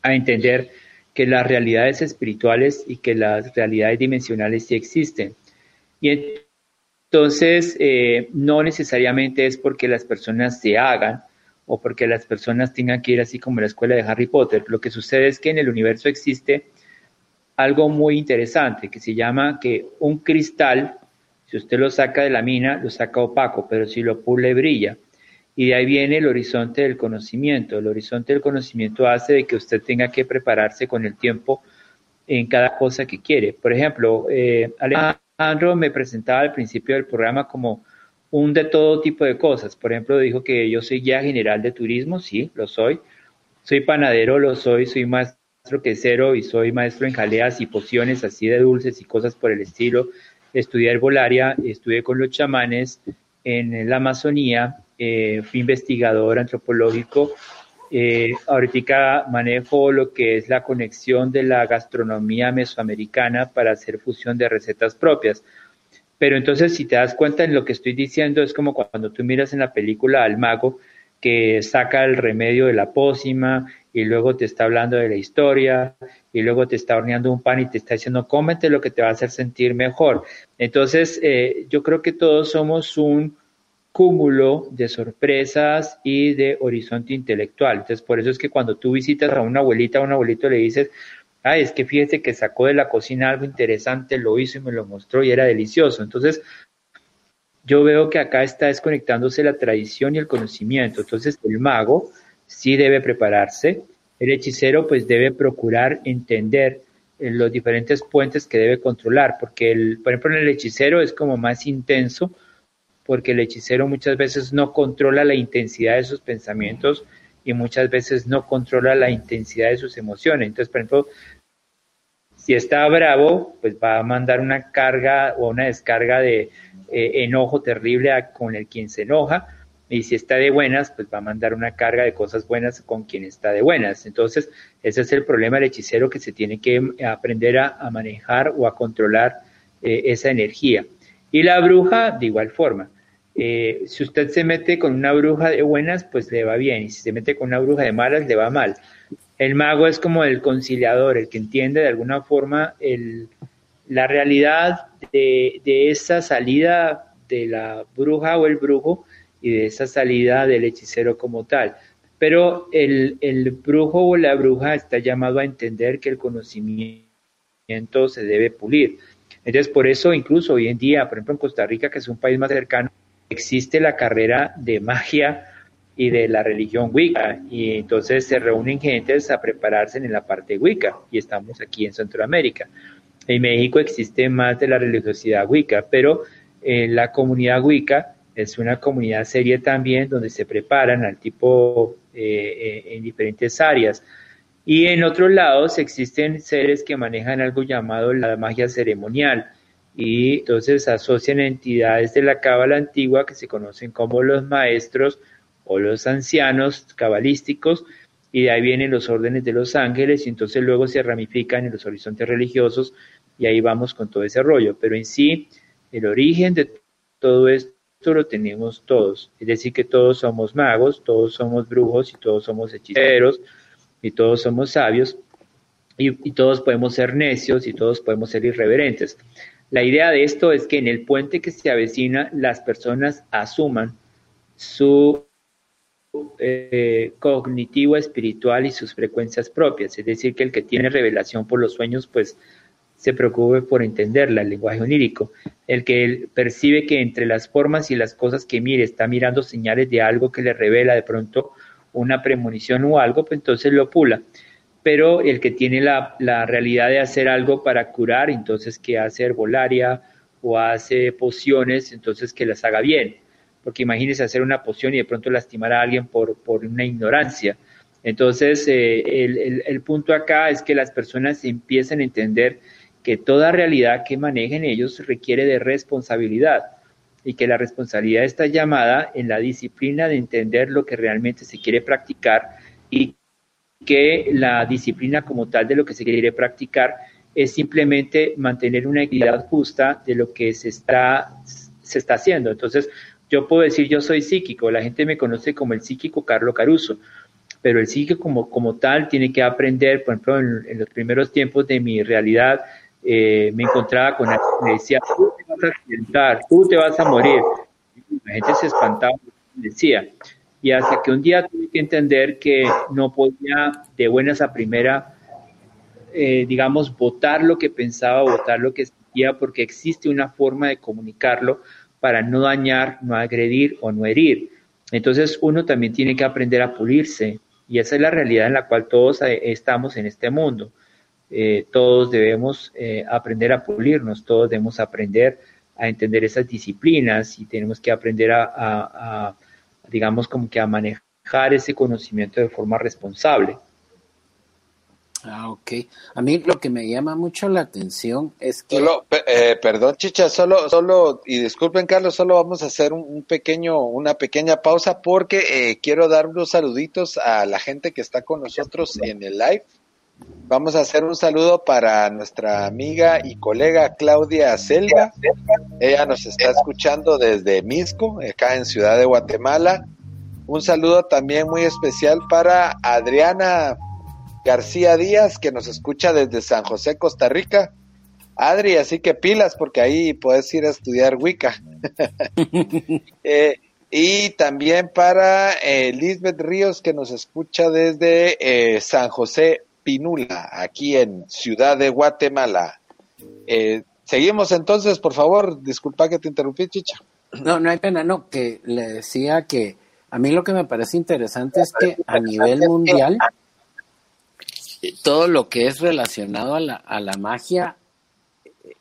a entender que las realidades espirituales y que las realidades dimensionales sí existen. Y entonces, eh, no necesariamente es porque las personas se hagan o porque las personas tengan que ir así como la escuela de Harry Potter. Lo que sucede es que en el universo existe algo muy interesante que se llama que un cristal, si usted lo saca de la mina, lo saca opaco, pero si lo pule brilla. Y de ahí viene el horizonte del conocimiento. El horizonte del conocimiento hace de que usted tenga que prepararse con el tiempo en cada cosa que quiere. Por ejemplo, eh, Alejandro me presentaba al principio del programa como un de todo tipo de cosas. Por ejemplo, dijo que yo soy guía general de turismo, sí, lo soy. Soy panadero, lo soy. Soy maestro quesero y soy maestro en jaleas y pociones así de dulces y cosas por el estilo. Estudié herbolaria, estudié con los chamanes en la Amazonía, eh, fui investigador antropológico. Eh, ahorita manejo lo que es la conexión de la gastronomía mesoamericana para hacer fusión de recetas propias. Pero entonces, si te das cuenta en lo que estoy diciendo, es como cuando tú miras en la película al mago que saca el remedio de la pócima y luego te está hablando de la historia y luego te está horneando un pan y te está diciendo cómete lo que te va a hacer sentir mejor. Entonces, eh, yo creo que todos somos un cúmulo de sorpresas y de horizonte intelectual. Entonces, por eso es que cuando tú visitas a una abuelita o un abuelito le dices, ay, es que fíjese que sacó de la cocina algo interesante, lo hizo y me lo mostró y era delicioso. Entonces, yo veo que acá está desconectándose la tradición y el conocimiento. Entonces, el mago sí debe prepararse, el hechicero pues debe procurar entender eh, los diferentes puentes que debe controlar, porque el, por ejemplo en el hechicero es como más intenso, porque el hechicero muchas veces no controla la intensidad de sus pensamientos y muchas veces no controla la intensidad de sus emociones. Entonces, por ejemplo, si está bravo, pues va a mandar una carga o una descarga de eh, enojo terrible con el quien se enoja. Y si está de buenas, pues va a mandar una carga de cosas buenas con quien está de buenas. Entonces, ese es el problema del hechicero que se tiene que aprender a, manejar o a controlar eh, esa energía. Y la bruja, de igual forma. Eh, si usted se mete con una bruja de buenas, pues le va bien, y si se mete con una bruja de malas, le va mal. El mago es como el conciliador, el que entiende de alguna forma el, la realidad de, de, esa salida de la bruja o el brujo y de esa salida del hechicero como tal. Pero el, el brujo o la bruja está llamado a entender que el conocimiento se debe pulir. Entonces, por eso incluso hoy en día, por ejemplo, en Costa Rica, que es un país más cercano, existe la carrera de magia y de la religión Wicca y entonces se reúnen gentes a prepararse en la parte Wicca y estamos aquí en Centroamérica. En México existe más de la religiosidad Wicca, pero en la comunidad Wicca es una comunidad seria también donde se preparan al tipo eh, eh, en diferentes áreas. Y en otros lados existen seres que manejan algo llamado la magia ceremonial, y entonces asocian entidades de la cábala antigua que se conocen como los maestros o los ancianos cabalísticos y de ahí vienen los órdenes de los ángeles y entonces luego se ramifican en los horizontes religiosos y ahí vamos con todo ese rollo, pero en sí el origen de todo esto lo tenemos todos, es decir que todos somos magos, todos somos brujos y todos somos hechiceros y todos somos sabios y, y todos podemos ser necios y todos podemos ser irreverentes. La idea de esto es que en el puente que se avecina las personas asuman su eh, cognitivo espiritual y sus frecuencias propias, es decir, que el que tiene revelación por los sueños, pues se preocupe por entenderla, el lenguaje onírico. El que percibe que entre las formas y las cosas que mire está mirando señales de algo que le revela de pronto una premonición o algo, pues entonces lo pula pero el que tiene la, realidad de hacer algo para curar, entonces que hace herbolaria o hace pociones, entonces que las haga bien. Porque imagínese hacer una poción y de pronto lastimar a alguien por, por una ignorancia. Entonces, eh, el, el, punto acá es que las personas empiezan a entender que toda realidad que manejen ellos requiere de responsabilidad y que la responsabilidad está llamada en la disciplina de entender lo que realmente se quiere practicar y que la disciplina como tal de lo que se quiere practicar es simplemente mantener una equidad justa de lo que se está, se está haciendo. Entonces, yo puedo decir, yo soy psíquico, la gente me conoce como el psíquico Carlos Caruso, pero el psíquico como, como tal tiene que aprender, por ejemplo, en, los primeros tiempos de mi realidad, eh, me encontraba con alguien que me decía, tú te vas a accidentar, tú te vas a morir. La gente se espantaba, decía. Y hasta que un día tuve que entender que no podía de buenas a primera, eh, digamos, votar lo que pensaba, votar lo que sentía, porque existe una forma de comunicarlo para no dañar, no agredir o no herir. Entonces uno también tiene que aprender a pulirse y esa es la realidad en la cual todos eh, estamos en este mundo. Eh, todos debemos aprender a pulirnos, todos debemos aprender a entender esas disciplinas y tenemos que aprender a digamos, como que a manejar ese conocimiento de forma responsable. Ah, ok. A mí lo que me llama mucho la atención es que... Solo, eh, perdón, Chicha, solo, solo, y disculpen, Carlos, solo vamos a hacer un, pequeño, una pequeña pausa porque eh, quiero dar unos saluditos a la gente que está con nosotros en el live. Vamos a hacer un saludo para nuestra amiga y colega Claudia Selva. Ella nos está escuchando desde Misco, acá en Ciudad de Guatemala. Un saludo también muy especial para Adriana García Díaz, que nos escucha desde San José, Costa Rica. Adri, así que pilas, porque ahí puedes ir a estudiar Wicca. Eh, y también para eh, Lisbeth Ríos, que nos escucha desde eh, San José Pinula, aquí en Ciudad de Guatemala. seguimos entonces, por favor, disculpa que te interrumpí, Chicha. No, no hay pena, no, que le decía que a mí lo que me parece interesante es que a nivel mundial todo lo que es relacionado a la, a la magia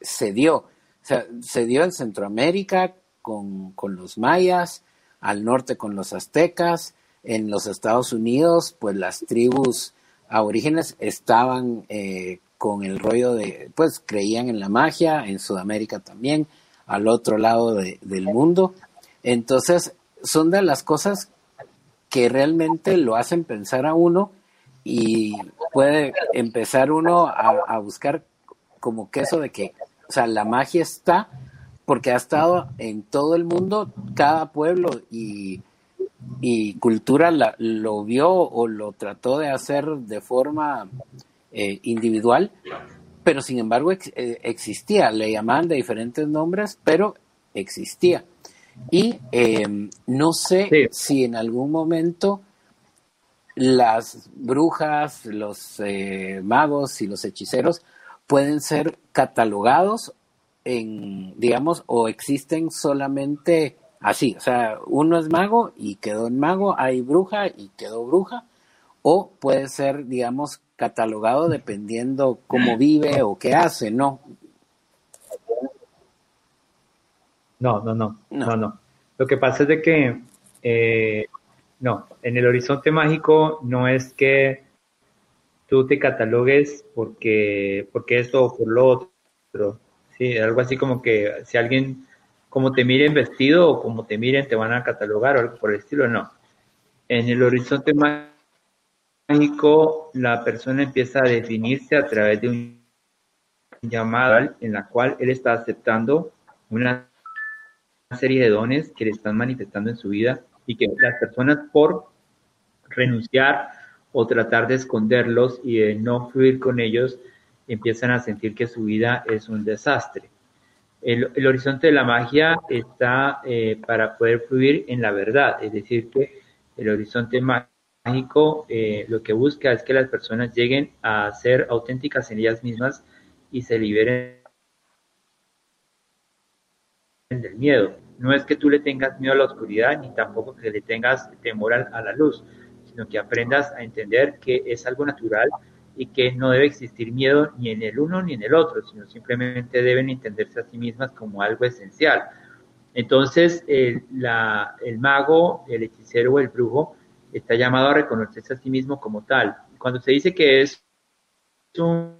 se dio. O sea, se dio en Centroamérica con, los mayas, al norte con los aztecas, en los Estados Unidos, pues las tribus aborígenes estaban eh, con el rollo de, pues creían en la magia, en Sudamérica también, al otro lado del mundo. Entonces, son de las cosas que realmente lo hacen pensar a uno y puede empezar uno a, buscar como que eso de que, o sea, la magia está porque ha estado en todo el mundo, cada pueblo y, cultura lo vio o lo trató de hacer de forma eh, individual, pero sin embargo eh, existía, le llamaban de diferentes nombres, pero existía. Y eh, no sé si en algún momento las brujas, los eh, magos y los hechiceros pueden ser catalogados en, digamos, o existen solamente así, o sea, uno es mago y quedó en mago, hay bruja y quedó bruja, o puede ser, digamos, catalogado dependiendo cómo vive o qué hace, ¿no? No, no, no, no, no. Lo que pasa es de que eh, no, en el horizonte mágico no es que tú te catalogues porque, porque esto o por lo otro. Sí, algo así como que si alguien, como te miren vestido o como te miren, te van a catalogar o algo por el estilo, no. En el horizonte mágico, la persona empieza a definirse a través de un llamado en la cual él está aceptando una serie de dones que le están manifestando en su vida y que las personas por renunciar o tratar de esconderlos y de no fluir con ellos, empiezan a sentir que su vida es un desastre. El, horizonte de la magia está eh, para poder fluir en la verdad, es decir, que el horizonte mágico eh, lo que busca es que las personas lleguen a ser auténticas en ellas mismas y se liberen del miedo. No es que tú le tengas miedo a la oscuridad ni tampoco que le tengas temor a, la luz, sino que aprendas a entender que es algo natural y que no debe existir miedo ni en el uno ni en el otro, sino simplemente deben entenderse a sí mismas como algo esencial. Entonces, el, mago, el hechicero o el brujo está llamado a reconocerse a sí mismo como tal. Cuando se dice que es un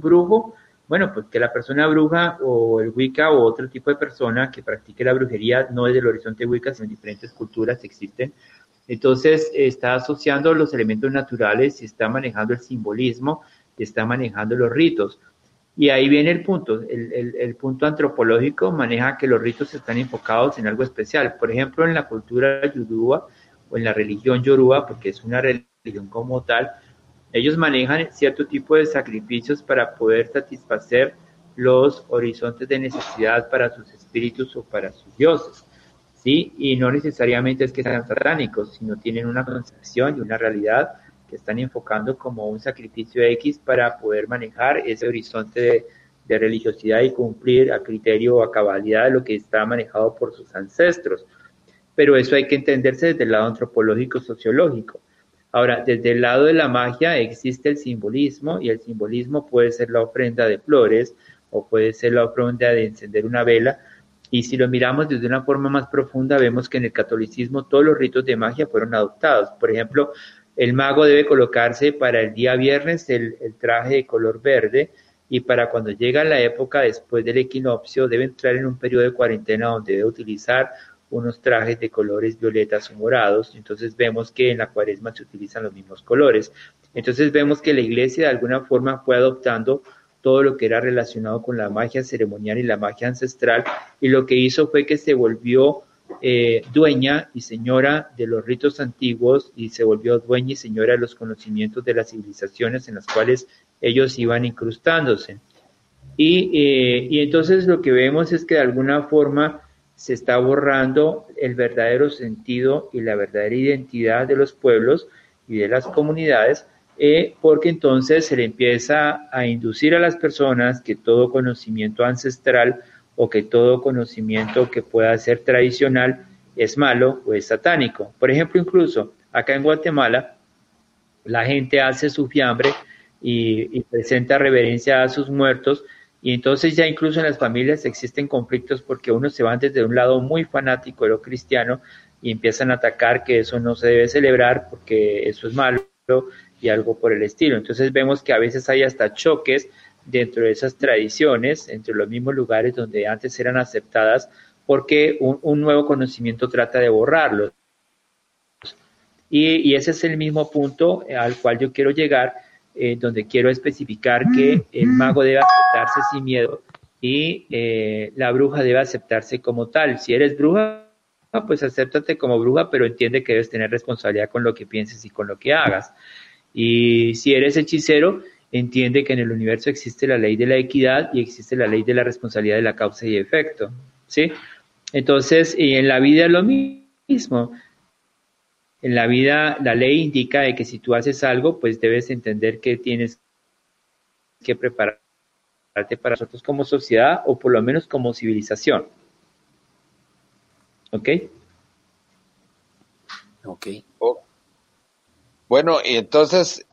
brujo, bueno, pues que la persona bruja o el Wicca o otro tipo de persona que practique la brujería no es del horizonte Wicca, sino en diferentes culturas existen. Entonces está asociando los elementos naturales está manejando el simbolismo está manejando los ritos. Y ahí viene el punto. El, punto antropológico maneja que los ritos están enfocados en algo especial. Por ejemplo, en la cultura yoruba o en la religión yoruba, porque es una religión como tal, ellos manejan cierto tipo de sacrificios para poder satisfacer los horizontes de necesidad para sus espíritus o para sus dioses. ¿Sí? Y no necesariamente es que sean satánicos, sino tienen una concepción y una realidad que están enfocando como un sacrificio X para poder manejar ese horizonte de, religiosidad y cumplir a criterio o a cabalidad de lo que está manejado por sus ancestros. Pero eso hay que entenderse desde el lado antropológico sociológico. Ahora, desde el lado de la magia existe el simbolismo y el simbolismo puede ser la ofrenda de flores o puede ser la ofrenda de encender una vela. Y si lo miramos desde una forma más profunda, vemos que en el catolicismo todos los ritos de magia fueron adoptados. Por ejemplo, el mago debe colocarse para el día viernes el, traje de color verde y para cuando llega la época después del equinoccio debe entrar en un periodo de cuarentena donde debe utilizar unos trajes de colores violetas o morados. Entonces vemos que en la cuaresma se utilizan los mismos colores. Entonces vemos que la iglesia de alguna forma fue adoptando todo lo que era relacionado con la magia ceremonial y la magia ancestral y lo que hizo fue que se volvió eh, dueña y señora de los ritos antiguos y se volvió dueña y señora de los conocimientos de las civilizaciones en las cuales ellos iban incrustándose. Y, eh, y entonces lo que vemos es que de alguna forma se está borrando el verdadero sentido y la verdadera identidad de los pueblos y de las comunidades, eh, porque entonces se le empieza a inducir a las personas que todo conocimiento ancestral o que todo conocimiento que pueda ser tradicional es malo o es satánico. Por ejemplo, incluso acá en Guatemala, la gente hace su fiambre y, presenta reverencia a sus muertos, y entonces ya incluso en las familias existen conflictos porque uno se van desde un lado muy fanático de lo cristiano y empiezan a atacar que eso no se debe celebrar porque eso es malo y algo por el estilo. Entonces vemos que a veces hay hasta choques dentro de esas tradiciones, entre los mismos lugares donde antes eran aceptadas, porque un, nuevo conocimiento trata de borrarlos. Y, ese es el mismo punto al cual yo quiero llegar, eh, donde quiero especificar que el mago debe aceptarse sin miedo y eh, la bruja debe aceptarse como tal. Si eres bruja, pues acéptate como bruja, pero entiende que debes tener responsabilidad con lo que pienses y con lo que hagas. Y si eres hechicero, entiende que en el universo existe la ley de la equidad y existe la ley de la responsabilidad de la causa y efecto, ¿sí? Entonces, y en la vida es lo mismo. En la vida, la ley indica de que si tú haces algo, pues debes entender que tienes que prepararte para nosotros como sociedad o por lo menos como civilización. ¿Ok? Ok. Oh. Bueno, y entonces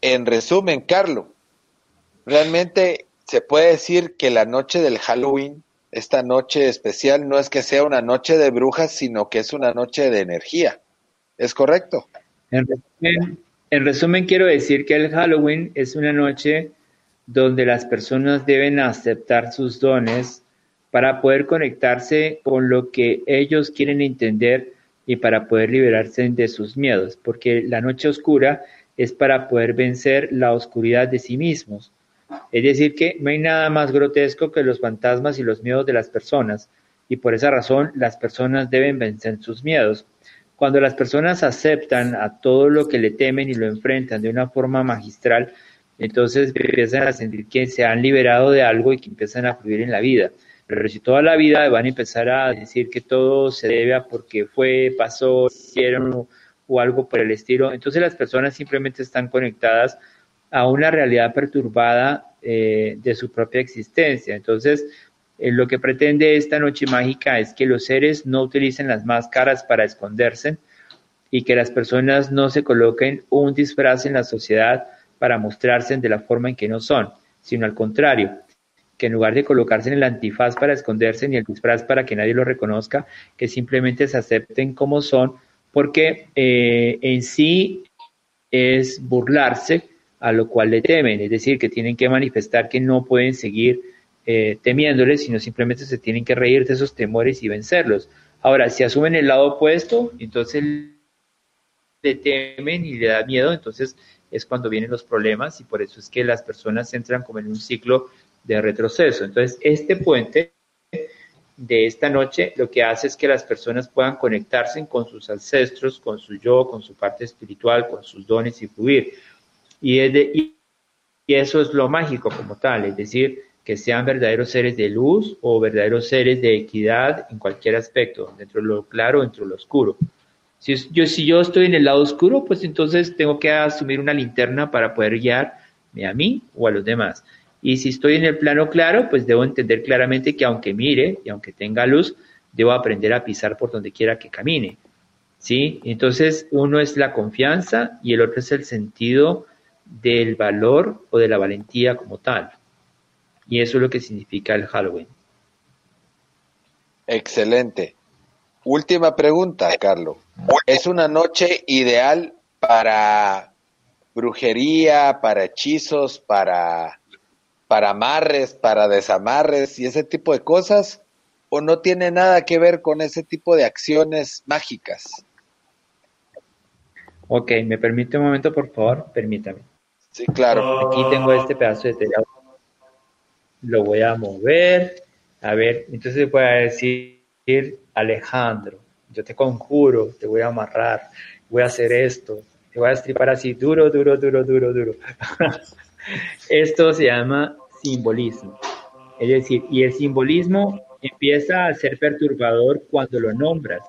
en resumen, Carlos, realmente se puede decir que la noche del Halloween, esta noche especial, no es que sea una noche de brujas, sino que es una noche de energía. ¿Es correcto? En resumen, en resumen quiero decir que el Halloween es una noche donde las personas deben aceptar sus dones para poder conectarse con lo que ellos quieren entender y para poder liberarse de sus miedos, porque la noche oscura es para poder vencer la oscuridad de sí mismos. Es decir, que no hay nada más grotesco que los fantasmas y los miedos de las personas, y por esa razón las personas deben vencer sus miedos. Cuando las personas aceptan a todo lo que le temen y lo enfrentan de una forma magistral, entonces empiezan a sentir que se han liberado de algo y que empiezan a fluir en la vida. Pero si toda la vida van a empezar a decir que todo se debe a porque fue, pasó, hicieron o algo por el estilo. Entonces las personas simplemente están conectadas a una realidad perturbada eh, de su propia existencia. Entonces, eh, lo que pretende esta noche mágica es que los seres no utilicen las máscaras para esconderse y que las personas no se coloquen un disfraz en la sociedad para mostrarse de la forma en que no son, sino al contrario, que en lugar de colocarse en el antifaz para esconderse ni el disfraz para que nadie lo reconozca, que simplemente se acepten como son porque eh, en sí es burlarse a lo cual le temen, es decir, que tienen que manifestar que no pueden seguir eh, temiéndoles, sino simplemente se tienen que reír de esos temores y vencerlos. Ahora, si asumen el lado opuesto, entonces le temen y le da miedo, entonces es cuando vienen los problemas y por eso es que las personas entran como en un ciclo de retroceso. Entonces, este puente de esta noche lo que hace es que las personas puedan conectarse con sus ancestros, con su yo, con su parte espiritual, con sus dones y fluir. Y, y eso es lo mágico como tal, es decir, que sean verdaderos seres de luz o verdaderos seres de equidad en cualquier aspecto, dentro de lo claro, dentro de lo oscuro. Si yo, si yo estoy en el lado oscuro, pues entonces tengo que asumir una linterna para poder guiarme a mí o a los demás. Y si estoy en el plano claro, pues debo entender claramente que aunque mire y aunque tenga luz, debo aprender a pisar por donde quiera que camine. ¿Sí? Entonces, uno es la confianza y el otro es el sentido del valor o de la valentía como tal. Y eso es lo que significa el Halloween. Excelente. Última pregunta, Carlos. ¿Es una noche ideal para brujería, para hechizos, para para amarres, para desamarres y ese tipo de cosas, o no tiene nada que ver con ese tipo de acciones mágicas? Ok, ¿me permite un momento, por favor? Permítame. Sí, claro. Aquí tengo este pedazo de tela. Lo voy a mover. A ver, entonces voy a decir, Alejandro, yo te conjuro, te voy a amarrar, voy a hacer esto, te voy a estripar así, duro, duro, duro, duro, duro. Esto se llama simbolismo. Es decir, y el simbolismo empieza a ser perturbador cuando lo nombras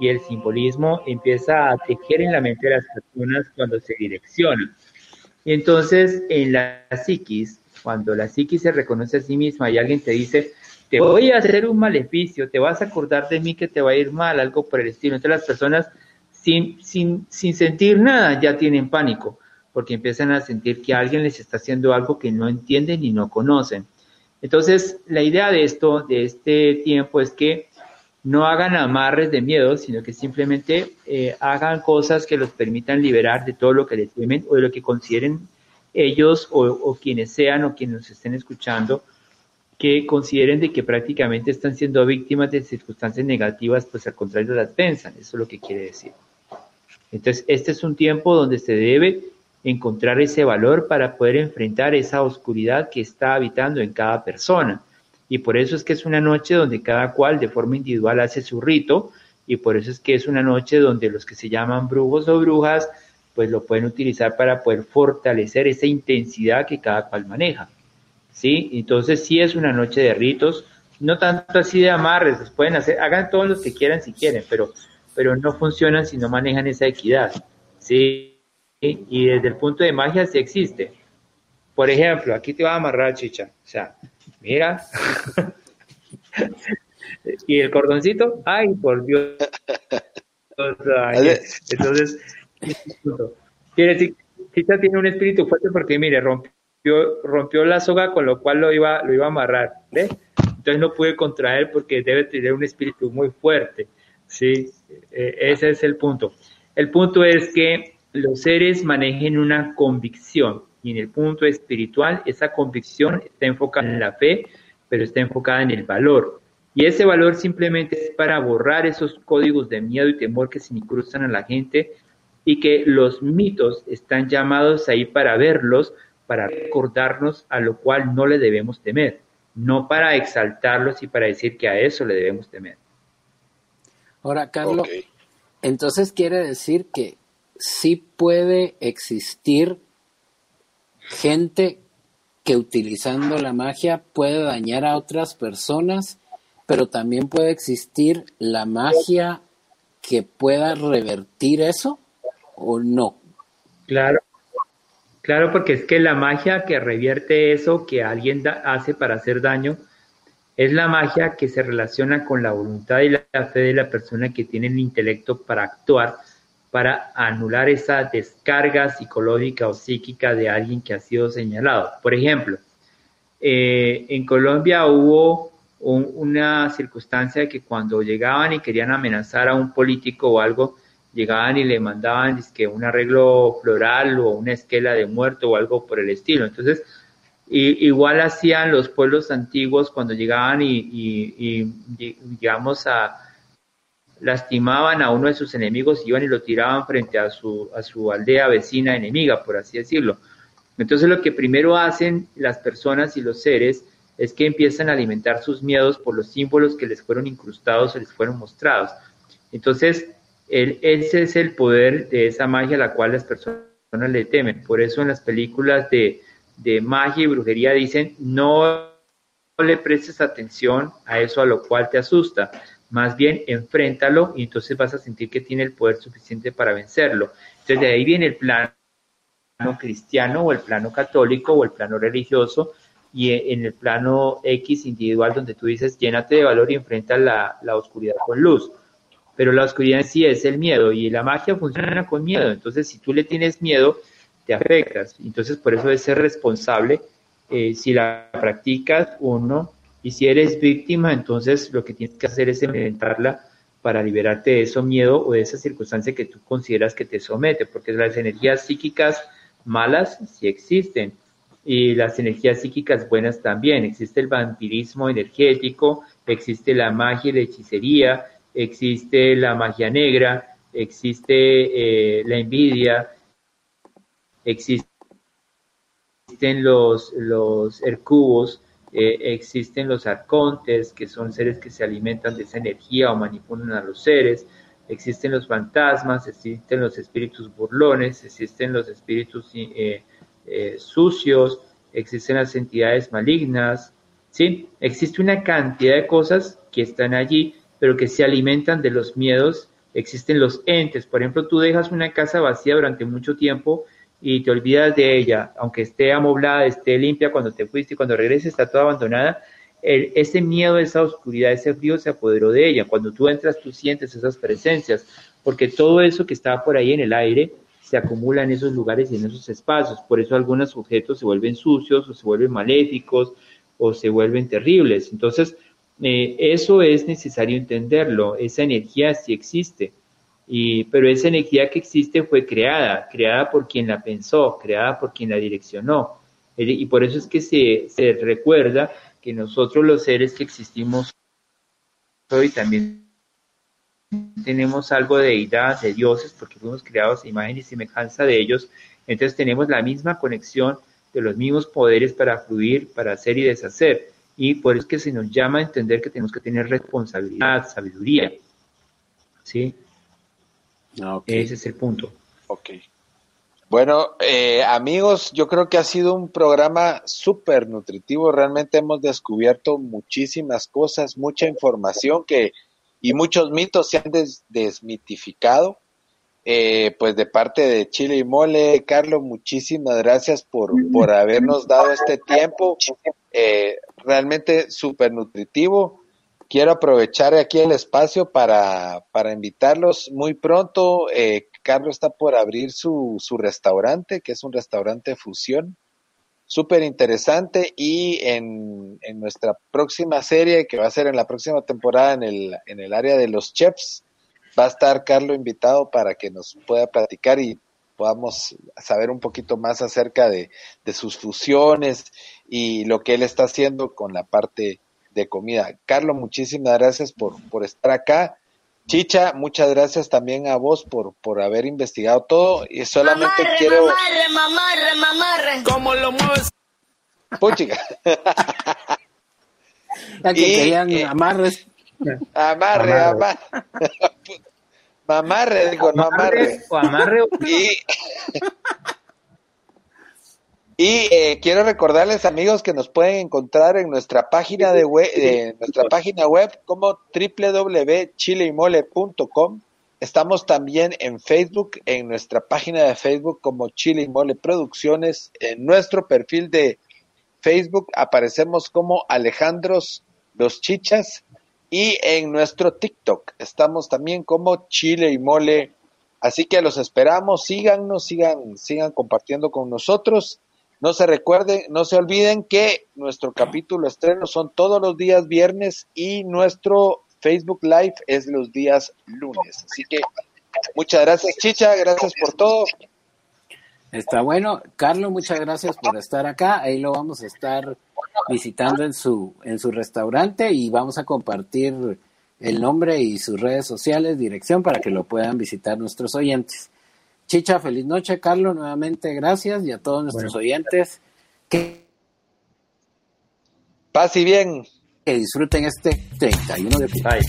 y el simbolismo empieza a tejer en la mente de las personas cuando se direcciona. Y entonces en la psiquis, cuando la psiquis se reconoce a sí misma y alguien te dice, te voy a hacer un maleficio, te vas a acordar de mí que te va a ir mal, algo por el estilo. Entonces las personas sin, sin, sin sentir nada ya tienen pánico porque empiezan a sentir que alguien les está haciendo algo que no entienden y no conocen. Entonces, la idea de esto, de este tiempo, es que no hagan amarres de miedo, sino que simplemente eh, hagan cosas que los permitan liberar de todo lo que les temen o de lo que consideren ellos o, o quienes sean o quienes nos estén escuchando, que consideren de que prácticamente están siendo víctimas de circunstancias negativas, pues al contrario las pensan, eso es lo que quiere decir. Entonces, este es un tiempo donde se debe encontrar ese valor para poder enfrentar esa oscuridad que está habitando en cada persona. Y por eso es que es una noche donde cada cual de forma individual hace su rito y por eso es que es una noche donde los que se llaman brujos o brujas pues lo pueden utilizar para poder fortalecer esa intensidad que cada cual maneja. ¿Sí? Entonces sí es una noche de ritos, no tanto así de amarres, los pueden hacer, hagan todos los que quieran si quieren, pero, pero no funcionan si no manejan esa equidad. ¿Sí? Y desde el punto de magia sí existe. Por ejemplo, aquí te va a amarrar chicha. O sea, mira. y el cordoncito, ay, por Dios. entonces, quiere chicha tiene un espíritu fuerte porque, mire, rompió, rompió la soga con lo cual lo iba, lo iba a amarrar. ¿ve? Entonces no pude contraer porque debe tener un espíritu muy fuerte. Sí, e, ese es el punto. El punto es que los seres manejen una convicción y en el punto espiritual esa convicción está enfocada en la fe, pero está enfocada en el valor. Y ese valor simplemente es para borrar esos códigos de miedo y temor que se incrustan a la gente y que los mitos están llamados ahí para verlos, para recordarnos a lo cual no le debemos temer, no para exaltarlos y para decir que a eso le debemos temer. Ahora, Carlos, entonces quiere decir que sí puede existir gente que utilizando la magia puede dañar a otras personas, pero también puede existir la magia que pueda revertir eso o no. Claro, claro, porque es que la magia que revierte eso que alguien hace para hacer daño es la magia que se relaciona con la voluntad y la fe de la persona que tiene el intelecto para actuar para anular esa descarga psicológica o psíquica de alguien que ha sido señalado. Por ejemplo, eh, en Colombia hubo una circunstancia que cuando llegaban y querían amenazar a un político o algo, llegaban y le mandaban que un arreglo floral o una esquela de muerto o algo por el estilo. Entonces, igual hacían los pueblos antiguos cuando llegaban y, y digamos, a, lastimaban a uno de sus enemigos, iban y lo tiraban frente a su, a su aldea vecina enemiga, por así decirlo. Entonces lo que primero hacen las personas y los seres es que empiezan a alimentar sus miedos por los símbolos que les fueron incrustados o les fueron mostrados. Entonces, ese es el poder de esa magia a la cual las personas le temen. Por eso en las películas de, de magia y brujería dicen, no le prestes atención a eso a lo cual te asusta, más bien enfréntalo y entonces vas a sentir que tiene el poder suficiente para vencerlo. Entonces de ahí viene el plano cristiano o el plano católico o el plano religioso y en el plano X individual donde tú dices llénate de valor y enfrenta la, la oscuridad con luz. Pero la oscuridad en sí es el miedo y la magia funciona con miedo. Entonces si tú le tienes miedo, te afectas. Entonces por eso es ser responsable eh, si la practicas o no. Y si eres víctima, entonces lo que tienes que hacer es enfrentarla para liberarte de ese miedo o de esa circunstancia que tú consideras que te somete, porque las energías psíquicas malas sí existen y las energías psíquicas buenas también. Existe el vampirismo energético, existe la magia y la hechicería, existe la magia negra, existe eh, la envidia, existe existen los, los hercubos, eh, existen los arcontes, que son seres que se alimentan de esa energía o manipulan a los seres, existen los fantasmas, existen los espíritus burlones, existen los espíritus eh, eh, sucios, existen las entidades malignas, ¿sí? Existe una cantidad de cosas que están allí, pero que se alimentan de los miedos. Existen los entes, por ejemplo, tú dejas una casa vacía durante mucho tiempo y te olvidas de ella, aunque esté amoblada, esté limpia cuando te fuiste y cuando regreses está toda abandonada, ese miedo, esa oscuridad, ese frío se apoderó de ella. Cuando tú entras, tú sientes esas presencias, porque todo eso que estaba por ahí en el aire se acumula en esos lugares y en esos espacios. Por eso algunos objetos se vuelven sucios o se vuelven maléficos o se vuelven terribles. Entonces, eh, eso es necesario entenderlo. Esa energía sí existe y, pero esa energía que existe fue creada, creada por quien la pensó, creada por quien la direccionó. Y por eso es que se, se recuerda que nosotros los seres que existimos hoy también tenemos algo de deidad, de dioses, porque fuimos creados a imagen y semejanza de ellos. Entonces tenemos la misma conexión de los mismos poderes para fluir, para hacer y deshacer. Y por eso es que se nos llama a entender que tenemos que tener responsabilidad, sabiduría. ¿Sí? Ah, Ese es el punto. Ok. Bueno, eh, amigos, yo creo que ha sido un programa súper nutritivo. Realmente hemos descubierto muchísimas cosas, mucha información que y muchos mitos se han desmitificado. Eh, pues de parte de Chile y Mole, Carlos, muchísimas gracias por, por habernos dado este tiempo. Eh, realmente súper nutritivo quiero aprovechar aquí el espacio para, para invitarlos muy pronto. Eh, Carlos está por abrir su, su restaurante, que es un restaurante fusión, súper interesante. Y en, en, nuestra próxima serie, que va a ser en la próxima temporada en el, en el área de los chefs, va a estar Carlos invitado para que nos pueda platicar y podamos saber un poquito más acerca de, de sus fusiones y lo que él está haciendo con la parte de comida. Carlos, muchísimas gracias por, por estar acá. Chicha, muchas gracias también a vos por, por haber investigado todo y solamente quiero... Mamarre, mamarre, mamarre. ¿Cómo lo mueves? Puchica. que querían eh, amarres. Amarre, amarre. mamarre, digo, no amarre. O amarre. Y... Y eh, quiero recordarles, amigos, que nos pueden encontrar en nuestra página de web, eh, nuestra página web como www.chileymole.com. Estamos también en Facebook, en nuestra página de Facebook como Chile y Mole Producciones. En nuestro perfil de Facebook aparecemos como Alejandros Los Chichas. Y en nuestro TikTok estamos también como Chile y Mole. Así que los esperamos, síganos, sigan, sigan compartiendo con nosotros. No se recuerden, no se olviden que nuestro capítulo estreno son todos los días viernes y nuestro Facebook Live es los días lunes. Así que muchas gracias, Chicha, gracias por todo. Está bueno. Carlos, muchas gracias por estar acá. Ahí lo vamos a estar visitando en su, en su restaurante y vamos a compartir el nombre y sus redes sociales, dirección para que lo puedan visitar nuestros oyentes. Chicha, feliz noche, Carlos, nuevamente gracias y a todos nuestros oyentes. Paz y bien. Que disfruten este 31 de octubre.